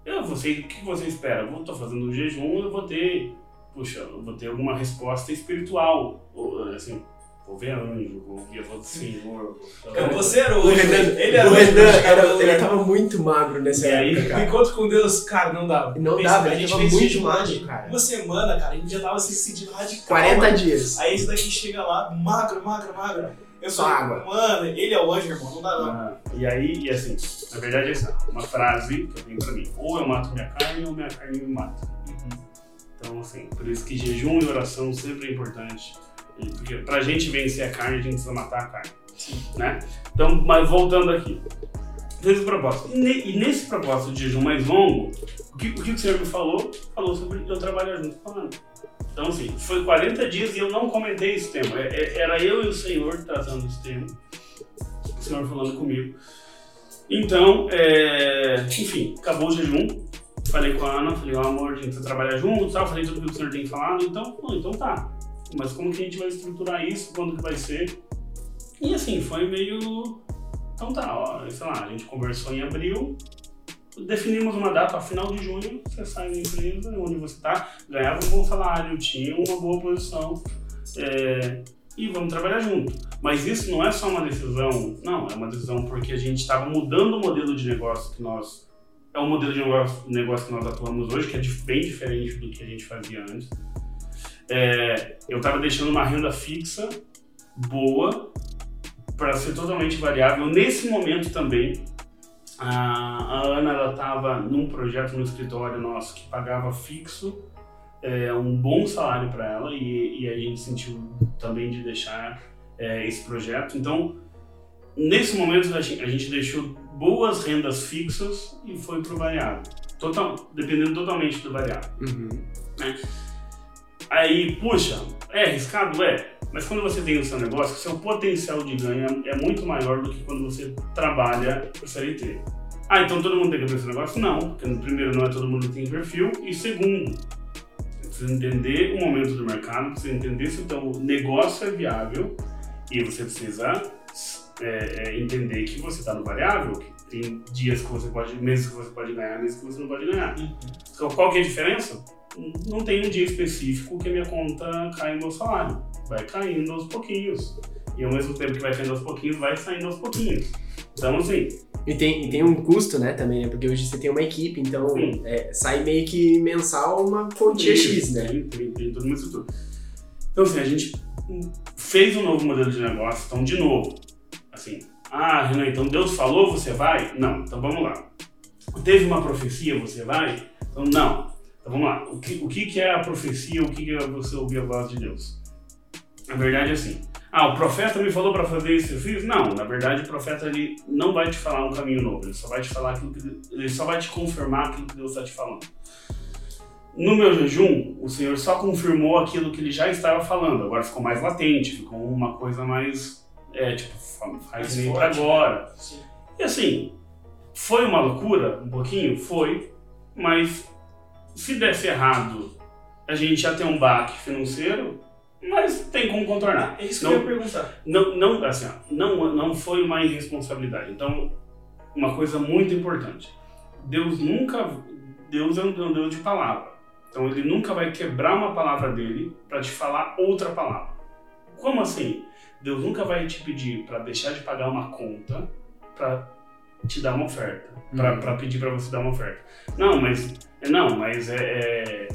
eu, você, o que você espera? Eu estou fazendo um jejum, eu vou ter, puxa, eu vou ter alguma resposta espiritual, assim, Vou ver anjo, vou ouvir a voz do Senhor. Então, você era o, Renan. Ele era o Renan, era, ele tava muito magro nessa e época. Aí, encontro com Deus, cara, não dava. Não Pensa, dava, a gente fez muito magro, cara. Uma semana, cara, a gente já tava se sentindo radical. 40 mano. dias. Aí esse daqui chega lá, magro, magro, magro. Eu sou água. Mano, ele é o anjo, irmão, não dá não. Ah, e aí, e assim, na verdade é essa, uma frase que eu tenho pra mim. Ou eu mato minha carne, ou minha carne me mata. Uhum. Então, assim, por isso que jejum e oração sempre é importante. Porque pra gente vencer a carne, a gente precisa matar a carne. Sim. Né? Então, mas voltando aqui. Fez o propósito. E, ne, e, nesse propósito de jejum mais longo, o que o, que o senhor me falou? Falou sobre eu trabalhar junto com a Ana. Então, assim, foi 40 dias e eu não comentei esse tema. É, é, era eu e o Senhor tratando esse tema. O Senhor falando comigo. Então, é, enfim, acabou o jejum. Falei com a Ana, falei, ó, oh, amor, a gente precisa trabalhar junto, tal. Falei tudo que o senhor tem falado. Então, então tá. Mas como que a gente vai estruturar isso? Quando que vai ser? E assim, foi meio. Então tá, ó, sei lá, a gente conversou em abril, definimos uma data, final de junho, você sai da empresa onde você está, ganhava um bom salário, tinha uma boa posição é, e vamos trabalhar junto. Mas isso não é só uma decisão, não, é uma decisão porque a gente estava mudando o modelo de negócio que nós. É um modelo de negócio, negócio que nós atuamos hoje, que é bem diferente do que a gente fazia antes. É, eu estava deixando uma renda fixa boa para ser totalmente variável. Nesse momento também, a, a Ana ela estava num projeto no escritório nosso que pagava fixo é, um bom salário para ela e, e, a gente sentiu também de deixar é, esse projeto. Então, nesse momento a gente, a gente deixou boas rendas fixas e foi para o variável, total, dependendo totalmente do variável. Uhum. Né? Aí, puxa, é arriscado? É. Mas quando você tem o seu negócio, o seu potencial de ganho é muito maior do que quando você trabalha para CLT. Ah, então todo mundo tem que abrir esse negócio? Não, porque primeiro não é todo mundo que tem perfil, e segundo, você precisa entender o momento do mercado, precisa entender se o seu negócio é viável e você precisa é, é, entender que você está no variável, que tem dias que você pode, meses que você pode ganhar, meses que você não pode ganhar. Uhum. Então, qual que é a diferença? Não tem um dia específico que a minha conta cai no meu salário vai caindo aos pouquinhos. E ao mesmo tempo que vai caindo aos pouquinhos, vai saindo aos pouquinhos. Então, assim. E tem, e tem um custo, né, também, né? Porque hoje você tem uma equipe, então é, sai meio que mensal uma quantia X, né? Tem, tem, tem toda uma estrutura. Então, assim, a gente fez um novo modelo de negócio, então, de novo, assim, ah, Renan, então Deus falou, você vai? Não, então vamos lá. Teve uma profecia, você vai? Então, não. Então vamos lá. O que, o que é a profecia? O que é você ouvir a voz de Deus? Na verdade, é assim. Ah, o profeta me falou para fazer isso eu fiz? Não, na verdade, o profeta ele não vai te falar um caminho novo, ele só vai te falar aquilo que ele só vai te confirmar aquilo que Deus está te falando. No meu jejum, o Senhor só confirmou aquilo que ele já estava falando, agora ficou mais latente, ficou uma coisa mais. É, tipo, faz nem para agora. Sim. E assim, foi uma loucura, um pouquinho? Foi, mas se desse errado, a gente já tem um baque financeiro, mas tem como contornar. É isso que não, eu ia perguntar. Não, não, assim, não, não foi uma irresponsabilidade. Então, uma coisa muito importante. Deus nunca. Deus é um Deus de palavra. Então, ele nunca vai quebrar uma palavra dele para te falar outra palavra. Como assim? Deus nunca vai te pedir para deixar de pagar uma conta para te dar uma oferta, para uhum. pedir para você dar uma oferta. Não, mas não, mas é, é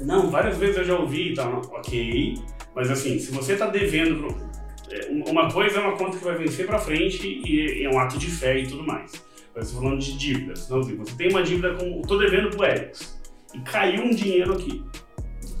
não, várias vezes eu já ouvi, tá, ok. Mas assim, se você está devendo. É, uma coisa é uma conta que vai vencer para frente e é um ato de fé e tudo mais. Mas falando de dívidas. Então, assim, você tem uma dívida com. Estou devendo pro Erics. E caiu um dinheiro aqui.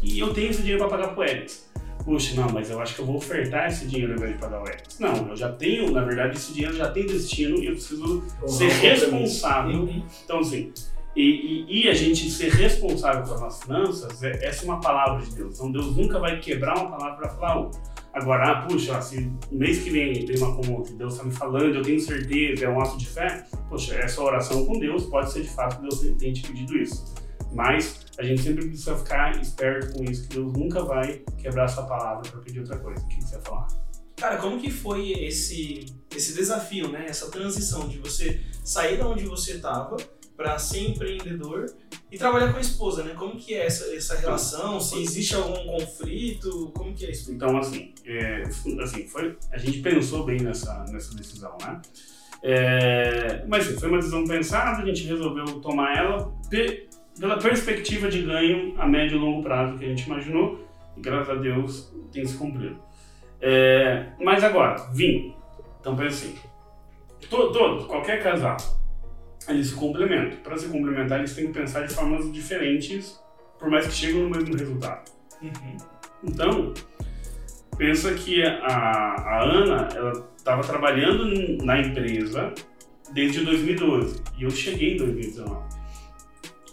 E eu tenho esse dinheiro para pagar pro Erics. Puxa, não, mas eu acho que eu vou ofertar esse dinheiro ao invés de pagar o Erics. Não, eu já tenho, na verdade, esse dinheiro já tem destino e eu preciso uhum. ser responsável. Uhum. Então, assim, e, e, e, a gente ser responsável pelas nossas finanças, é, essa é uma palavra de Deus. Então Deus nunca vai quebrar uma palavra para falar outra. Agora, ah, puxa, se mês que vem tem uma conta Deus está me falando, eu tenho certeza, é um ato de fé, poxa, essa oração com Deus pode ser de fato que Deus tenha te pedido isso. Mas a gente sempre precisa ficar esperto com isso, que Deus nunca vai quebrar essa palavra para pedir outra coisa. O que você vai falar? Cara, como que foi esse, esse desafio, né? Essa transição de você sair da onde você estava para ser empreendedor e trabalhar com a esposa, né? Como que é essa, essa relação? Se existe algum conflito? Como que é isso? Então, assim, é, assim foi, a gente pensou bem nessa, nessa decisão, né? É, mas foi uma decisão pensada, a gente resolveu tomar ela pe, pela perspectiva de ganho a médio e longo prazo que a gente imaginou e graças a Deus tem se cumprido. É, mas agora, vinho. Então pensa assim, todos, qualquer casal, eles se complementam. Para se complementar, eles têm que pensar de formas diferentes, por mais que cheguem no mesmo resultado. Uhum. Então, pensa que a, a Ana, ela estava trabalhando na empresa desde 2012 e eu cheguei em 2019.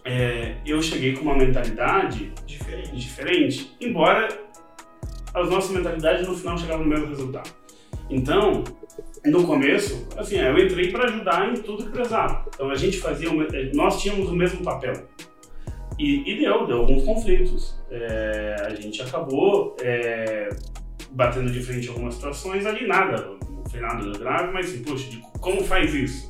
É, eu cheguei com uma mentalidade diferente. diferente, embora as nossas mentalidades no final chegavam no mesmo resultado. Então, no começo, assim, eu entrei para ajudar em tudo que precisava. Então a gente fazia, nós tínhamos o mesmo papel. E, e deu, deu alguns conflitos. É, a gente acabou é, batendo de frente em algumas situações ali, nada, não foi nada grave, mas assim, poxa, como faz isso?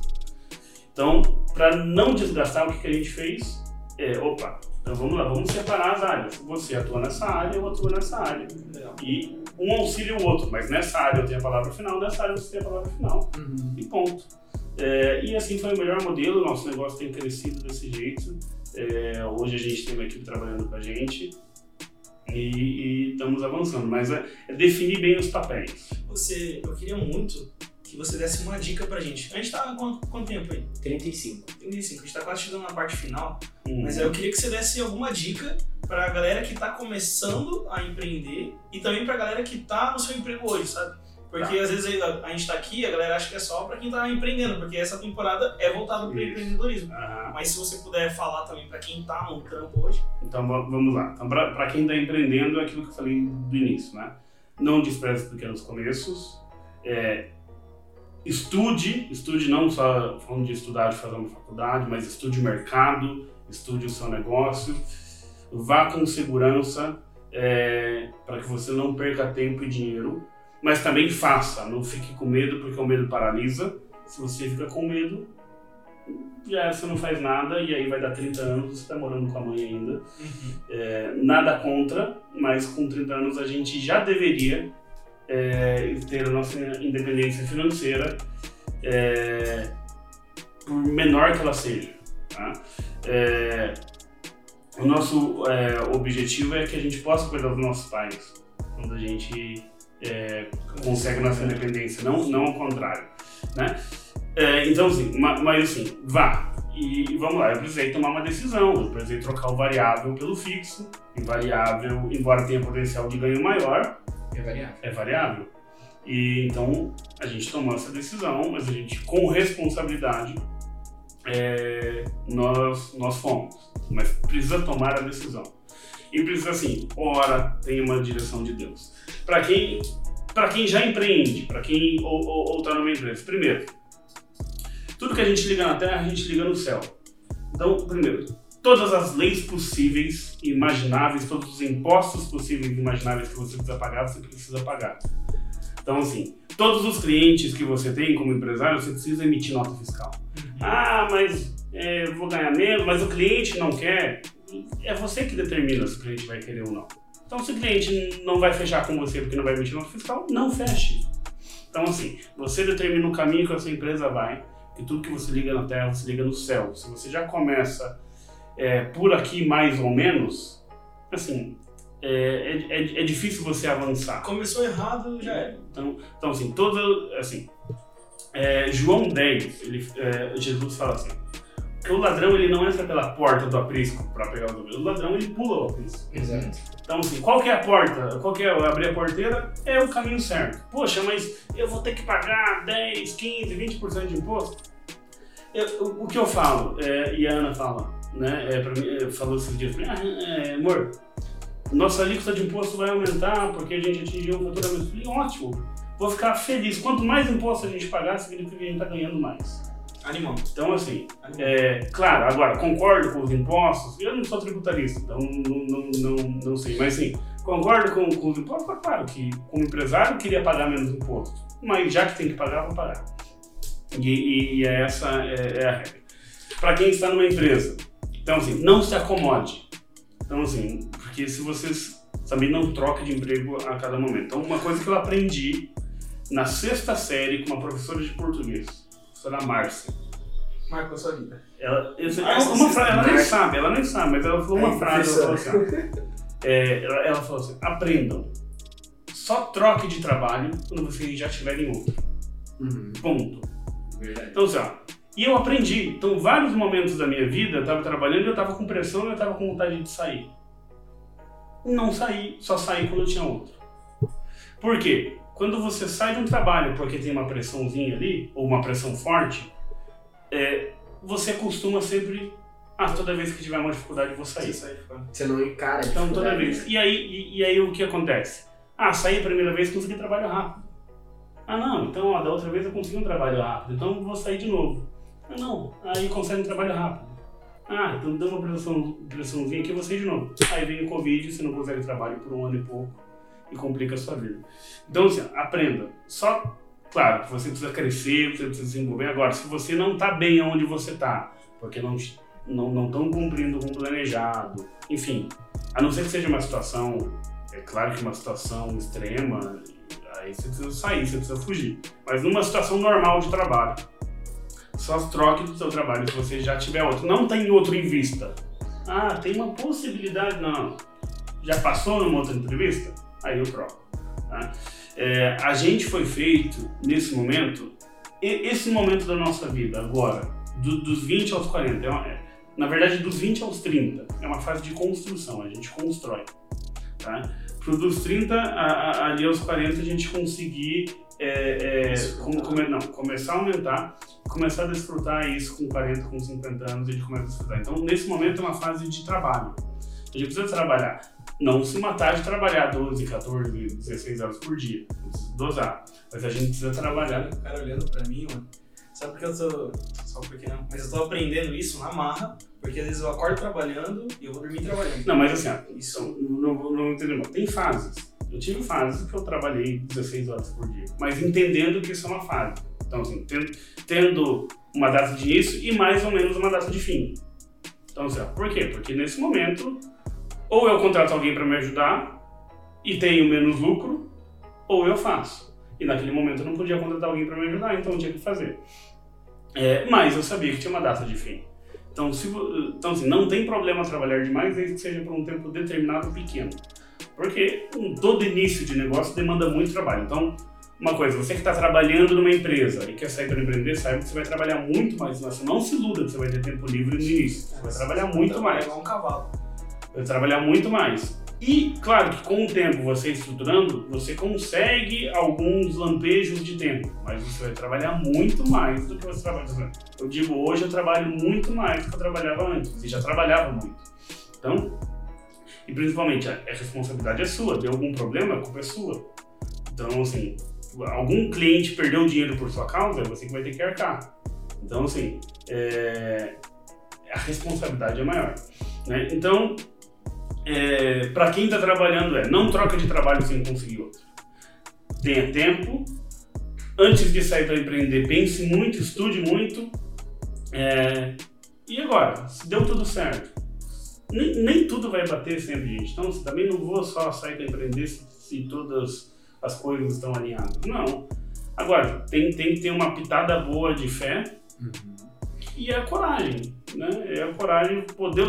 Então, para não desgastar, o que, que a gente fez? É, opa, então vamos lá, vamos separar as áreas. Você atua nessa área, eu atuo nessa área. E um auxilia o outro, mas nessa área eu tenho a palavra final, nessa área você tem a palavra final. Uhum. E ponto. É, e assim foi o melhor modelo, nosso negócio tem crescido desse jeito. É, hoje a gente tem uma equipe trabalhando com a gente e, e estamos avançando, mas é, é, definir bem os papéis. Você, eu queria muito que você desse uma dica pra gente. A gente tá há quanto, quanto tempo aí? 35. 35. A gente tá quase chegando na parte final. Uhum. Mas eu queria que você desse alguma dica pra galera que tá começando a empreender e também pra galera que tá no seu emprego hoje, sabe? Porque tá. às vezes a, a, gente tá aqui, a galera acha que é só pra quem tá empreendendo, porque essa temporada é voltada pro empreendedorismo. Mas se você puder falar também pra quem tá no trampo hoje. Então vamos lá. Então, pra, pra quem tá empreendendo, é aquilo que eu falei do início, né? Não despreze os pequenos começos. É, estude, estude não só falando de estudar, de fazer uma faculdade, mas estude o mercado, estude o seu negócio, vá com segurança é, para que você não perca tempo e dinheiro, mas também faça, não fique com medo porque o medo paralisa. Se você fica com medo, já você não faz nada e aí vai dar 30 anos, você está morando com a mãe ainda. Uhum. É, nada contra, mas com 30 anos a gente já deveria é, ter a nossa independência financeira, é, por menor que ela seja. Tá? É, o nosso é, objetivo é que a gente possa cuidar dos nossos pais quando a gente é, consegue nossa independência, não, não ao contrário. Né? É, então, assim, mas assim, vá. E vamos lá, eu precisei tomar uma decisão, eu precisei trocar o variável pelo fixo, e variável, embora tenha potencial de ganho maior, é variável. É variável. E então a gente tomou essa decisão, mas a gente, com responsabilidade, é, nós, nós fomos. Mas precisa tomar a decisão. E precisa, assim, ora, tem uma direção de Deus. Para quem, quem já empreende, para quem ou está numa empresa, primeiro, tudo que a gente liga na terra, a gente liga no céu. Então, primeiro, todas as leis possíveis e imagináveis, todos os impostos possíveis e imagináveis que você precisa pagar, você precisa pagar. Então, assim, todos os clientes que você tem como empresário, você precisa emitir nota fiscal. Uhum. Ah, mas é, vou ganhar menos, mas o cliente não quer. É você que determina se o cliente vai querer ou não. Então, se o cliente não vai fechar com você porque não vai emitir nota fiscal, não feche. Então, assim, você determina o caminho que a sua empresa vai, que tudo que você liga na terra, você liga no céu. Se você já começa é, por aqui mais ou menos, assim, é, é, é, é, difícil você avançar. Começou errado, já é. Então, então assim, todo, assim, é, João 10, ele, é, Jesus fala assim, que o ladrão ele não entra pela porta do aprisco para pegar o dinheiro, o ladrão ele pula o aprisco. Exato. Então assim, qual que é a porta? Qual que é abrir a porteira? É o caminho certo. Poxa, mas eu vou ter que pagar 10, 15, 20% de imposto? Eu, o, o, que eu falo, é, e a Ana fala, né, é, pra mim, falou esses dias, ah, é, amor, nossa alíquota de imposto vai aumentar porque a gente atingiu um faturamento. Falei, ótimo, vou ficar feliz. Quanto mais imposto a gente pagar, significa que a gente está ganhando mais. Animal. Então, assim, é, claro, agora, concordo com os impostos. Eu não sou tributarista, então não, não, não, não sei. Mas, sim, concordo com, com os impostos. Claro que, como empresário, queria pagar menos imposto. Mas, já que tem que pagar, vou pagar. E, e, e é essa é, é a regra. Para quem está numa empresa, então, assim, não se acomode. Então, assim, porque se vocês também não troca de emprego a cada momento. Então, uma coisa que eu aprendi na sexta série com uma professora de português, a professora Márcia. Marcou sua vida. Ela, uma frase, ela nem sabe, ela nem sabe, mas ela falou uma é frase, ela falou assim, é, ela, ela falou assim, aprendam. só troque de trabalho quando você já estiver em outro. Uhum. Ponto. Verdade. Então, assim, ó, e eu aprendi. Então, vários momentos da minha vida, eu estava trabalhando, eu estava com pressão, eu estava com vontade de sair. Não saí, só saí quando eu tinha outro. Por quê? Quando você sai de um trabalho porque tem uma pressãozinha ali, ou uma pressão forte, é, você costuma sempre ah, toda vez que tiver uma dificuldade eu vou sair. Você não encara Então, toda vez. E aí, e, e, aí o que acontece? Ah, saí a primeira vez consegui trabalho rápido. Ah, não, então ó, da outra vez eu consegui um trabalho rápido, então vou sair de novo. Não, aí consegue um trabalho rápido. Ah, então deu uma pressão, pressãozinha aqui, sair de novo. Aí vem o Covid, você não consegue trabalho por um ano e pouco e complica a sua vida. Então, assim, aprenda. Só, claro, você precisa crescer, você precisa se desenvolver. Agora, se você não está bem onde você está, porque não não estão cumprindo com o planejado, enfim, a não ser que seja uma situação, é claro que uma situação extrema, aí você precisa sair, você precisa fugir. Mas numa situação normal de trabalho, só troque do seu trabalho se você já tiver outro. Não tem outro em vista. Ah, tem uma possibilidade, não. Já passou numa outra entrevista? Aí eu troco. Tá? É, a gente foi feito nesse momento, esse momento da nossa vida agora, do, dos 20 aos 40, é, uma, é na verdade, dos 20 aos 30. É uma fase de construção, a gente constrói. Tá? Pro dos 30 a, a, ali aos 40 a gente conseguir é, é, com, come, não, começar a aumentar, começar a desfrutar isso com 40, com 50 anos, a gente começa a desfrutar. Então, nesse momento é uma fase de trabalho. A gente precisa trabalhar. Não se matar de trabalhar 12, 14, 16 horas por dia. Precisa dosar. Mas a gente precisa trabalhar. O cara olhando pra mim, mano Sabe porque eu tô. Só porque não. Mas eu tô aprendendo isso na marra, porque às vezes eu acordo trabalhando e eu vou dormir trabalhando. Não, mas assim, ó, isso não, não, não entendeu. Tem fases. Eu tive fases que eu trabalhei 16 horas por dia, mas entendendo que isso é uma fase. Então, assim, tendo, tendo uma data de início e mais ou menos uma data de fim. Então, assim, ó, por quê? Porque nesse momento, ou eu contrato alguém para me ajudar e tenho menos lucro, ou eu faço. E naquele momento eu não podia contratar alguém para me ajudar, então eu tinha que fazer. É, mas eu sabia que tinha uma data de fim. Então, se, então assim, não tem problema trabalhar demais, desde que seja por um tempo determinado pequeno. Porque um, todo início de negócio demanda muito trabalho. Então, uma coisa, você que está trabalhando numa empresa e quer sair para empreender, saiba que você vai trabalhar muito mais. Você não se iluda que você vai ter tempo livre no início. Você vai trabalhar muito mais. um cavalo. Vai trabalhar muito mais. E, claro, que com o tempo você estruturando, você consegue alguns lampejos de tempo, mas você vai trabalhar muito mais do que você trabalha. Eu digo, hoje eu trabalho muito mais do que eu trabalhava antes, e já trabalhava muito. Então, e principalmente, a, responsabilidade é sua, deu algum problema, a culpa é sua. Então, assim, algum cliente perdeu dinheiro por sua causa, é você que vai ter que arcar. Então, assim, é, a responsabilidade é maior. Né? Então, é, para quem está trabalhando é não troca de trabalho sem conseguir outro. Tenha tempo. Antes de sair para empreender, pense muito, estude muito. É, e agora, se deu tudo certo, nem, nem tudo vai bater sempre, gente. Então, também não vou só sair para empreender se, se, todas as coisas estão alinhadas. Não. Agora, tem, tem que ter uma pitada boa de fé uhum. e a coragem. Né? É a coragem, poder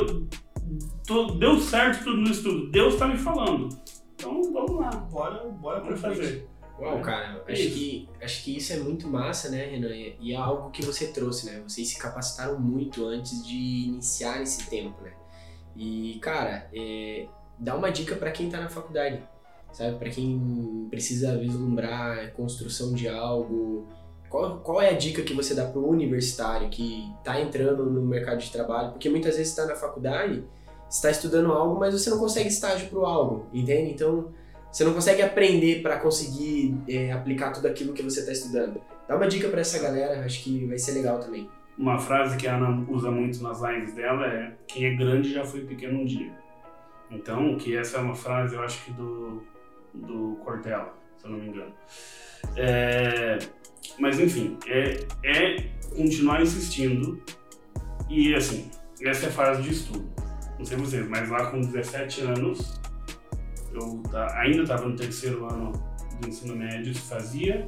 tudo, deu certo tudo no estudo. Deus está me falando. Então vamos lá, bora, bora pra fazer. Uau, cara, acho que, acho que isso é muito massa, né, Renan? E é algo que você trouxe, né? Vocês se capacitaram muito antes de iniciar esse tempo, né? E, cara, é, dá uma dica para quem tá na faculdade, sabe? Para quem precisa vislumbrar construção de algo. Qual, qual é a dica que você dá pro universitário que tá entrando no mercado de trabalho? Porque muitas vezes está na faculdade está estudando algo, mas você não consegue estágio para o algo, entende? Então, você não consegue aprender para conseguir é, aplicar tudo aquilo que você está estudando. Dá uma dica para essa galera, acho que vai ser legal também. Uma frase que a Ana usa muito nas lives dela é: quem é grande já foi pequeno um dia. Então, que essa é uma frase, eu acho que do, do Cortella, se eu não me engano. É, mas enfim, é, é continuar insistindo e assim, essa é a fase de estudo não sei vocês, mas lá com 17 anos, eu ainda estava no terceiro ano do ensino médio, fazia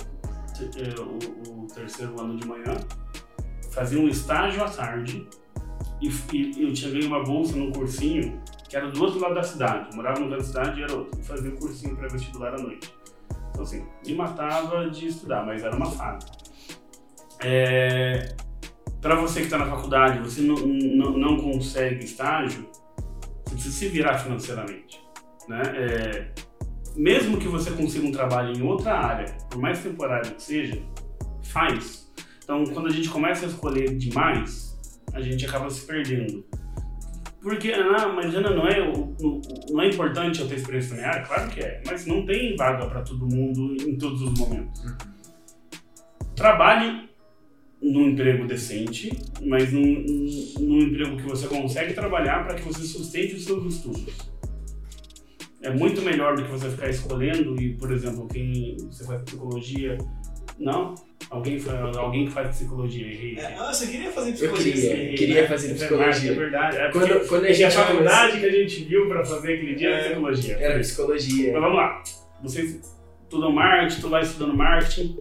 eh, o, o, terceiro ano de manhã, fazia um estágio à tarde e, e, eu tinha ganho uma bolsa num cursinho que era do outro lado da cidade. Eu morava no lado da cidade e era outro. Fazia um cursinho para vestibular à noite. Então, assim, me matava de estudar, mas era uma fase. É, para você que está na faculdade, você não, não, não, consegue estágio, você precisa se virar financeiramente. Né? É, mesmo que você consiga um trabalho em outra área, por mais temporário que seja, faz. Então, quando a gente começa a escolher demais, a gente acaba se perdendo. Porque, ah, mas Ana, não é, não é importante eu ter experiência familiar? Claro que é, mas não tem vaga para todo mundo em todos os momentos. Trabalhe num emprego decente, mas num, num emprego que você consegue trabalhar para que você sustente os seus estudos é muito melhor do que você ficar escolhendo e, por exemplo, quem você faz psicologia. Não? Alguém, alguém que faz psicologia, errei. É, ah, você queria fazer psicologia? Eu queria, errei, queria né? fazer é psicologia. É verdade, é verdade. É quando, quando a, gente a faculdade que a gente viu para fazer aquele dia é, era psicologia. Era psicologia. Mas vamos lá. Você estudou marketing, tu vai estudando marketing.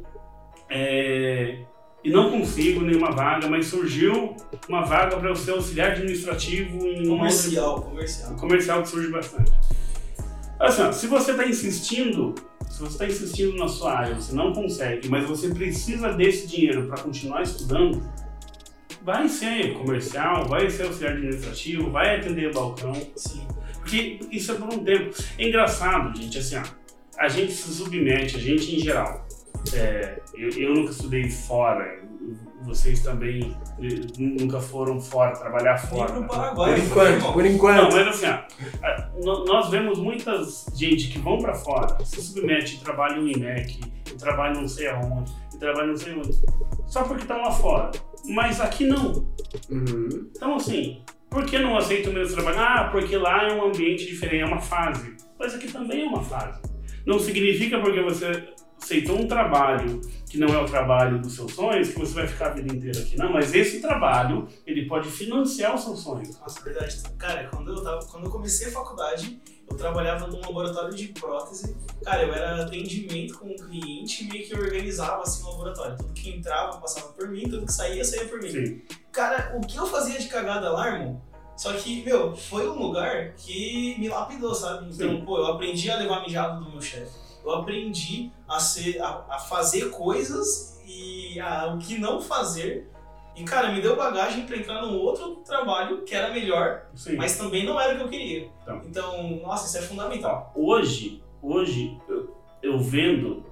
É, e não consigo nenhuma vaga, mas surgiu uma vaga para eu ser auxiliar administrativo em comercial, outra... comercial. Comercial que surge bastante. Assim, ó, se você está insistindo, se você está insistindo na sua área, você não consegue, mas você precisa desse dinheiro para continuar estudando, vai ser comercial, vai ser auxiliar administrativo, vai atender balcão. Sim. Porque isso é por um tempo. É engraçado, gente, assim, ó, a gente se submete, a gente em geral. É, eu, eu nunca estudei fora, vocês também eh, nunca foram fora, trabalhar fora. Nem no Paraguai. Por enquanto, por enquanto. Não, mas assim, ó, nós vemos muitas gente que vão para fora, se submete e trabalham em IMEC, e trabalham não sei aonde, e trabalham não sei onde, só porque estão lá fora. Mas aqui não. Uhum. Então, assim, por que não aceita o mesmo trabalho? Ah, porque lá é um ambiente diferente, é uma fase. Mas aqui também é uma fase. Não significa porque você aceitou um trabalho que não é o trabalho dos seus sonhos, que você vai ficar a vida inteira aqui. Não, mas esse trabalho, ele pode financiar os seus sonhos. Nossa, verdade. Cara, quando eu, tava, quando eu comecei a faculdade, eu trabalhava num laboratório de prótese. Cara, eu era atendimento com o cliente e meio que organizava assim o laboratório. Tudo que entrava passava por mim, tudo que saía, saía por mim. Sim. Cara, o que eu fazia de cagada lá, irmão? Só que, meu, foi um lugar que me lapidou, sabe? Então, Sim. pô, eu aprendi a levar mijado do meu chefe eu aprendi a, ser, a, a fazer coisas e a, o que não fazer. E, cara, me deu bagagem para entrar num outro trabalho que era melhor, Sim. mas também não era o que eu queria. Então, então nossa, isso é fundamental. Hoje, hoje eu, eu vendo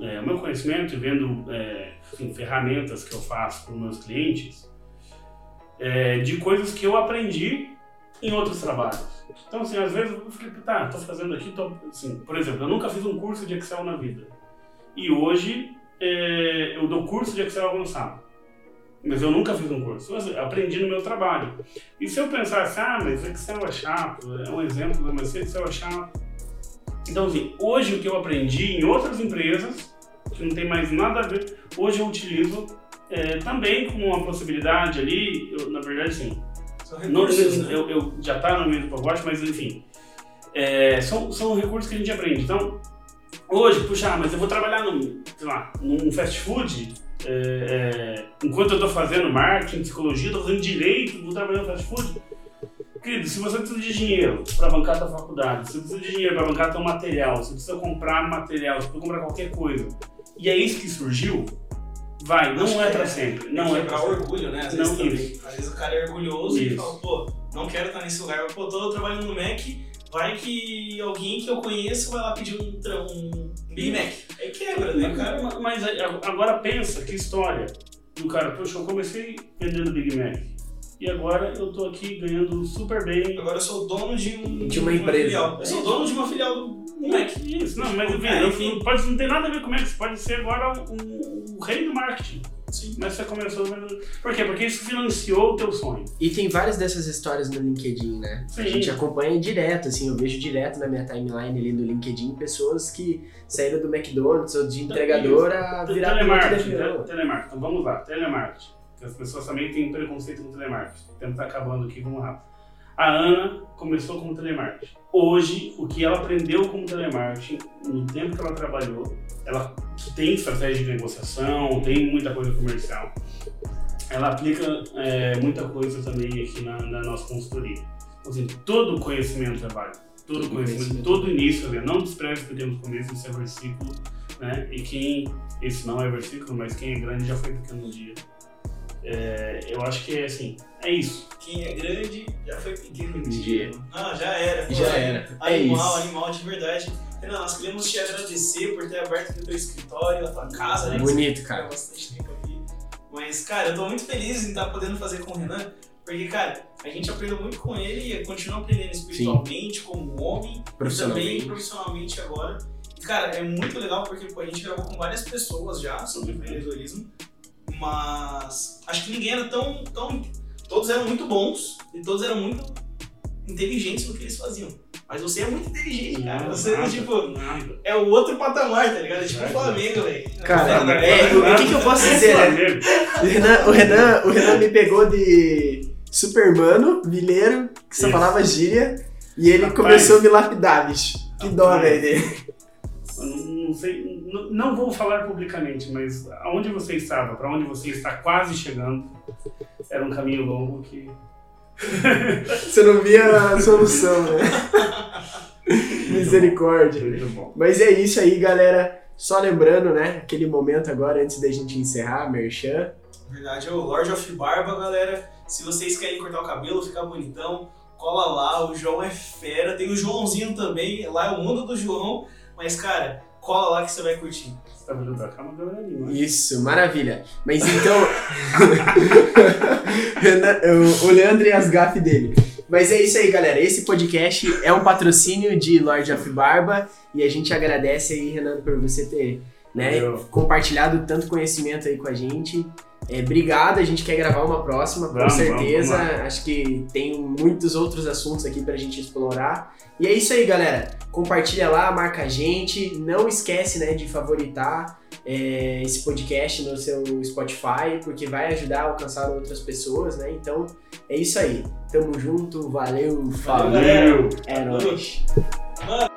é, o meu conhecimento e vendo é, enfim, ferramentas que eu faço para os meus clientes, é, de coisas que eu aprendi em outros trabalhos. Então, assim, às vezes eu falei, tá, tô fazendo aqui, tô, assim, por exemplo, eu nunca fiz um curso de Excel na vida. E hoje é, eu dou curso de Excel avançado. Mas eu nunca fiz um curso. Eu aprendi no meu trabalho. E se eu pensasse, ah, mas Excel é chato, é um exemplo, né, mas Excel é chato. Então, assim, hoje o que eu aprendi em outras empresas, que não tem mais nada a ver, hoje eu utilizo é, também como uma possibilidade ali, eu, na verdade, sim, não, né? eu, eu, já está no meio do pacote, mas enfim. É, são, são recursos que a gente aprende. Então, hoje, puxa, mas eu vou trabalhar num, sei lá, num fast food, é, é, enquanto eu estou fazendo marketing, psicologia, estou fazendo direito, vou trabalhar no fast food. Querido, se você precisa de dinheiro para bancar a sua faculdade, se você precisa de dinheiro para bancar seu material, se você precisa comprar material, se você precisa comprar qualquer coisa, e é isso que surgiu, Vai, não é, é pra sempre. Não é, é pra orgulho, né? Às vezes, também. Às vezes o cara é orgulhoso isso. e fala, pô, não quero estar nesse lugar, pô, tô trabalhando no Mac, vai que alguém que eu conheço vai lá pedir um, um Big Mac. Aí quebra, né, cara? Mas agora pensa, que história. O cara, poxa, eu comecei vendendo Big Mac. E agora eu tô aqui ganhando super bem. Agora eu sou dono de, um, de uma, empresa. Uma eu sou dono de uma filial do Mac. Isso, não, mas é, enfim, pode, não tem nada a ver com o Mac, você pode ser agora o, um, um rei do marketing. Sim. Mas você começou. Por quê? Porque isso financiou o teu sonho. E tem várias dessas histórias no LinkedIn, né? Sim. A gente acompanha direto, assim, eu vejo direto na minha timeline ali no LinkedIn pessoas que saíram do McDonald's ou de entregador a virar telemarketing. Telemarketing. Então vamos lá, telemarketing. Porque as pessoas também têm preconceito com telemarketing. O tempo está acabando aqui, vamos lá. A Ana começou como telemarketing. Hoje, o que ela aprendeu como telemarketing, no tempo que ela trabalhou, ela tem estratégia de negociação, tem muita coisa comercial. Ela aplica é, muita coisa também aqui na, na nossa consultoria. Então, assim, todo conhecimento é válido Todo conhecimento, todo início, né? não despreze que temos começo, esse é versículo, né? E quem, esse não é versículo, mas quem é grande já foi pequeno no dia. É, eu acho que é assim, é isso. Quem é grande já foi pequeno no dia. Ah, já era. Pô, Já era. É Animal, isso. animal de verdade. Renan, nós queremos te agradecer por ter aberto aqui o teu escritório, a tua casa, né? Bonito, cara. bastante tempo aqui. Mas, cara, eu tô muito feliz em estar podendo fazer com o Renan, porque, cara, a gente aprendeu muito com ele e continua aprendendo espiritualmente, como homem, e também Profissionalmente. profissionalmente agora. E, cara, é muito legal porque pô, a gente gravou com várias pessoas já sobre empreendedorismo, mas acho que ninguém era tão, tão. Todos eram muito bons e todos eram muito inteligentes no que eles faziam. Mas você é muito inteligente, cara. Você, nada, tipo, nada. é o outro patamar, tá ligado? É tipo o Flamengo, velho. Cara, Não, é, o- que que eu posso dizer, né? O Renan, o Renan, o Renan me pegou de supermano, vileiro, que só falava gíria, e ele Rapaz. começou a me lapidar, bicho. Que dó, velho, dele. Não, não sei, não, não vou falar publicamente, mas aonde você estava, para onde você está quase chegando, era um caminho longo que Você não via a solução, né? Misericórdia. muito bom. Mas é isso aí, galera. Só lembrando, né? Aquele momento agora, antes da gente encerrar, Merchan. Verdade, é o Lord of Barba, galera. Se vocês querem cortar o cabelo, ficar bonitão, cola lá. O João é fera. Tem o Joãozinho também. Lá é o mundo do João. Mas, cara, cola lá que você vai curtir. Você tá vendo da cama, galera? não é? Isso, maravilha. Mas então. Renan- o- Leandro e as gafes dele. Mas é isso aí, galera. Esse podcast é um patrocínio de Lord of Barba. E a gente agradece aí, Renan, por você ter né, compartilhado tanto conhecimento aí com a gente. É, obrigado, a gente quer gravar uma próxima, com Vamos, certeza. vamos, vamos Acho que tem muitos outros assuntos aqui pra gente explorar. E é isso aí, galera. Compartilha lá, marca a gente. Não esquece né, de favoritar é, esse podcast no seu Spotify, porque vai ajudar a alcançar outras pessoas, né? Então é isso aí. Tamo junto, valeu, falou, galera. é nóis. Mano,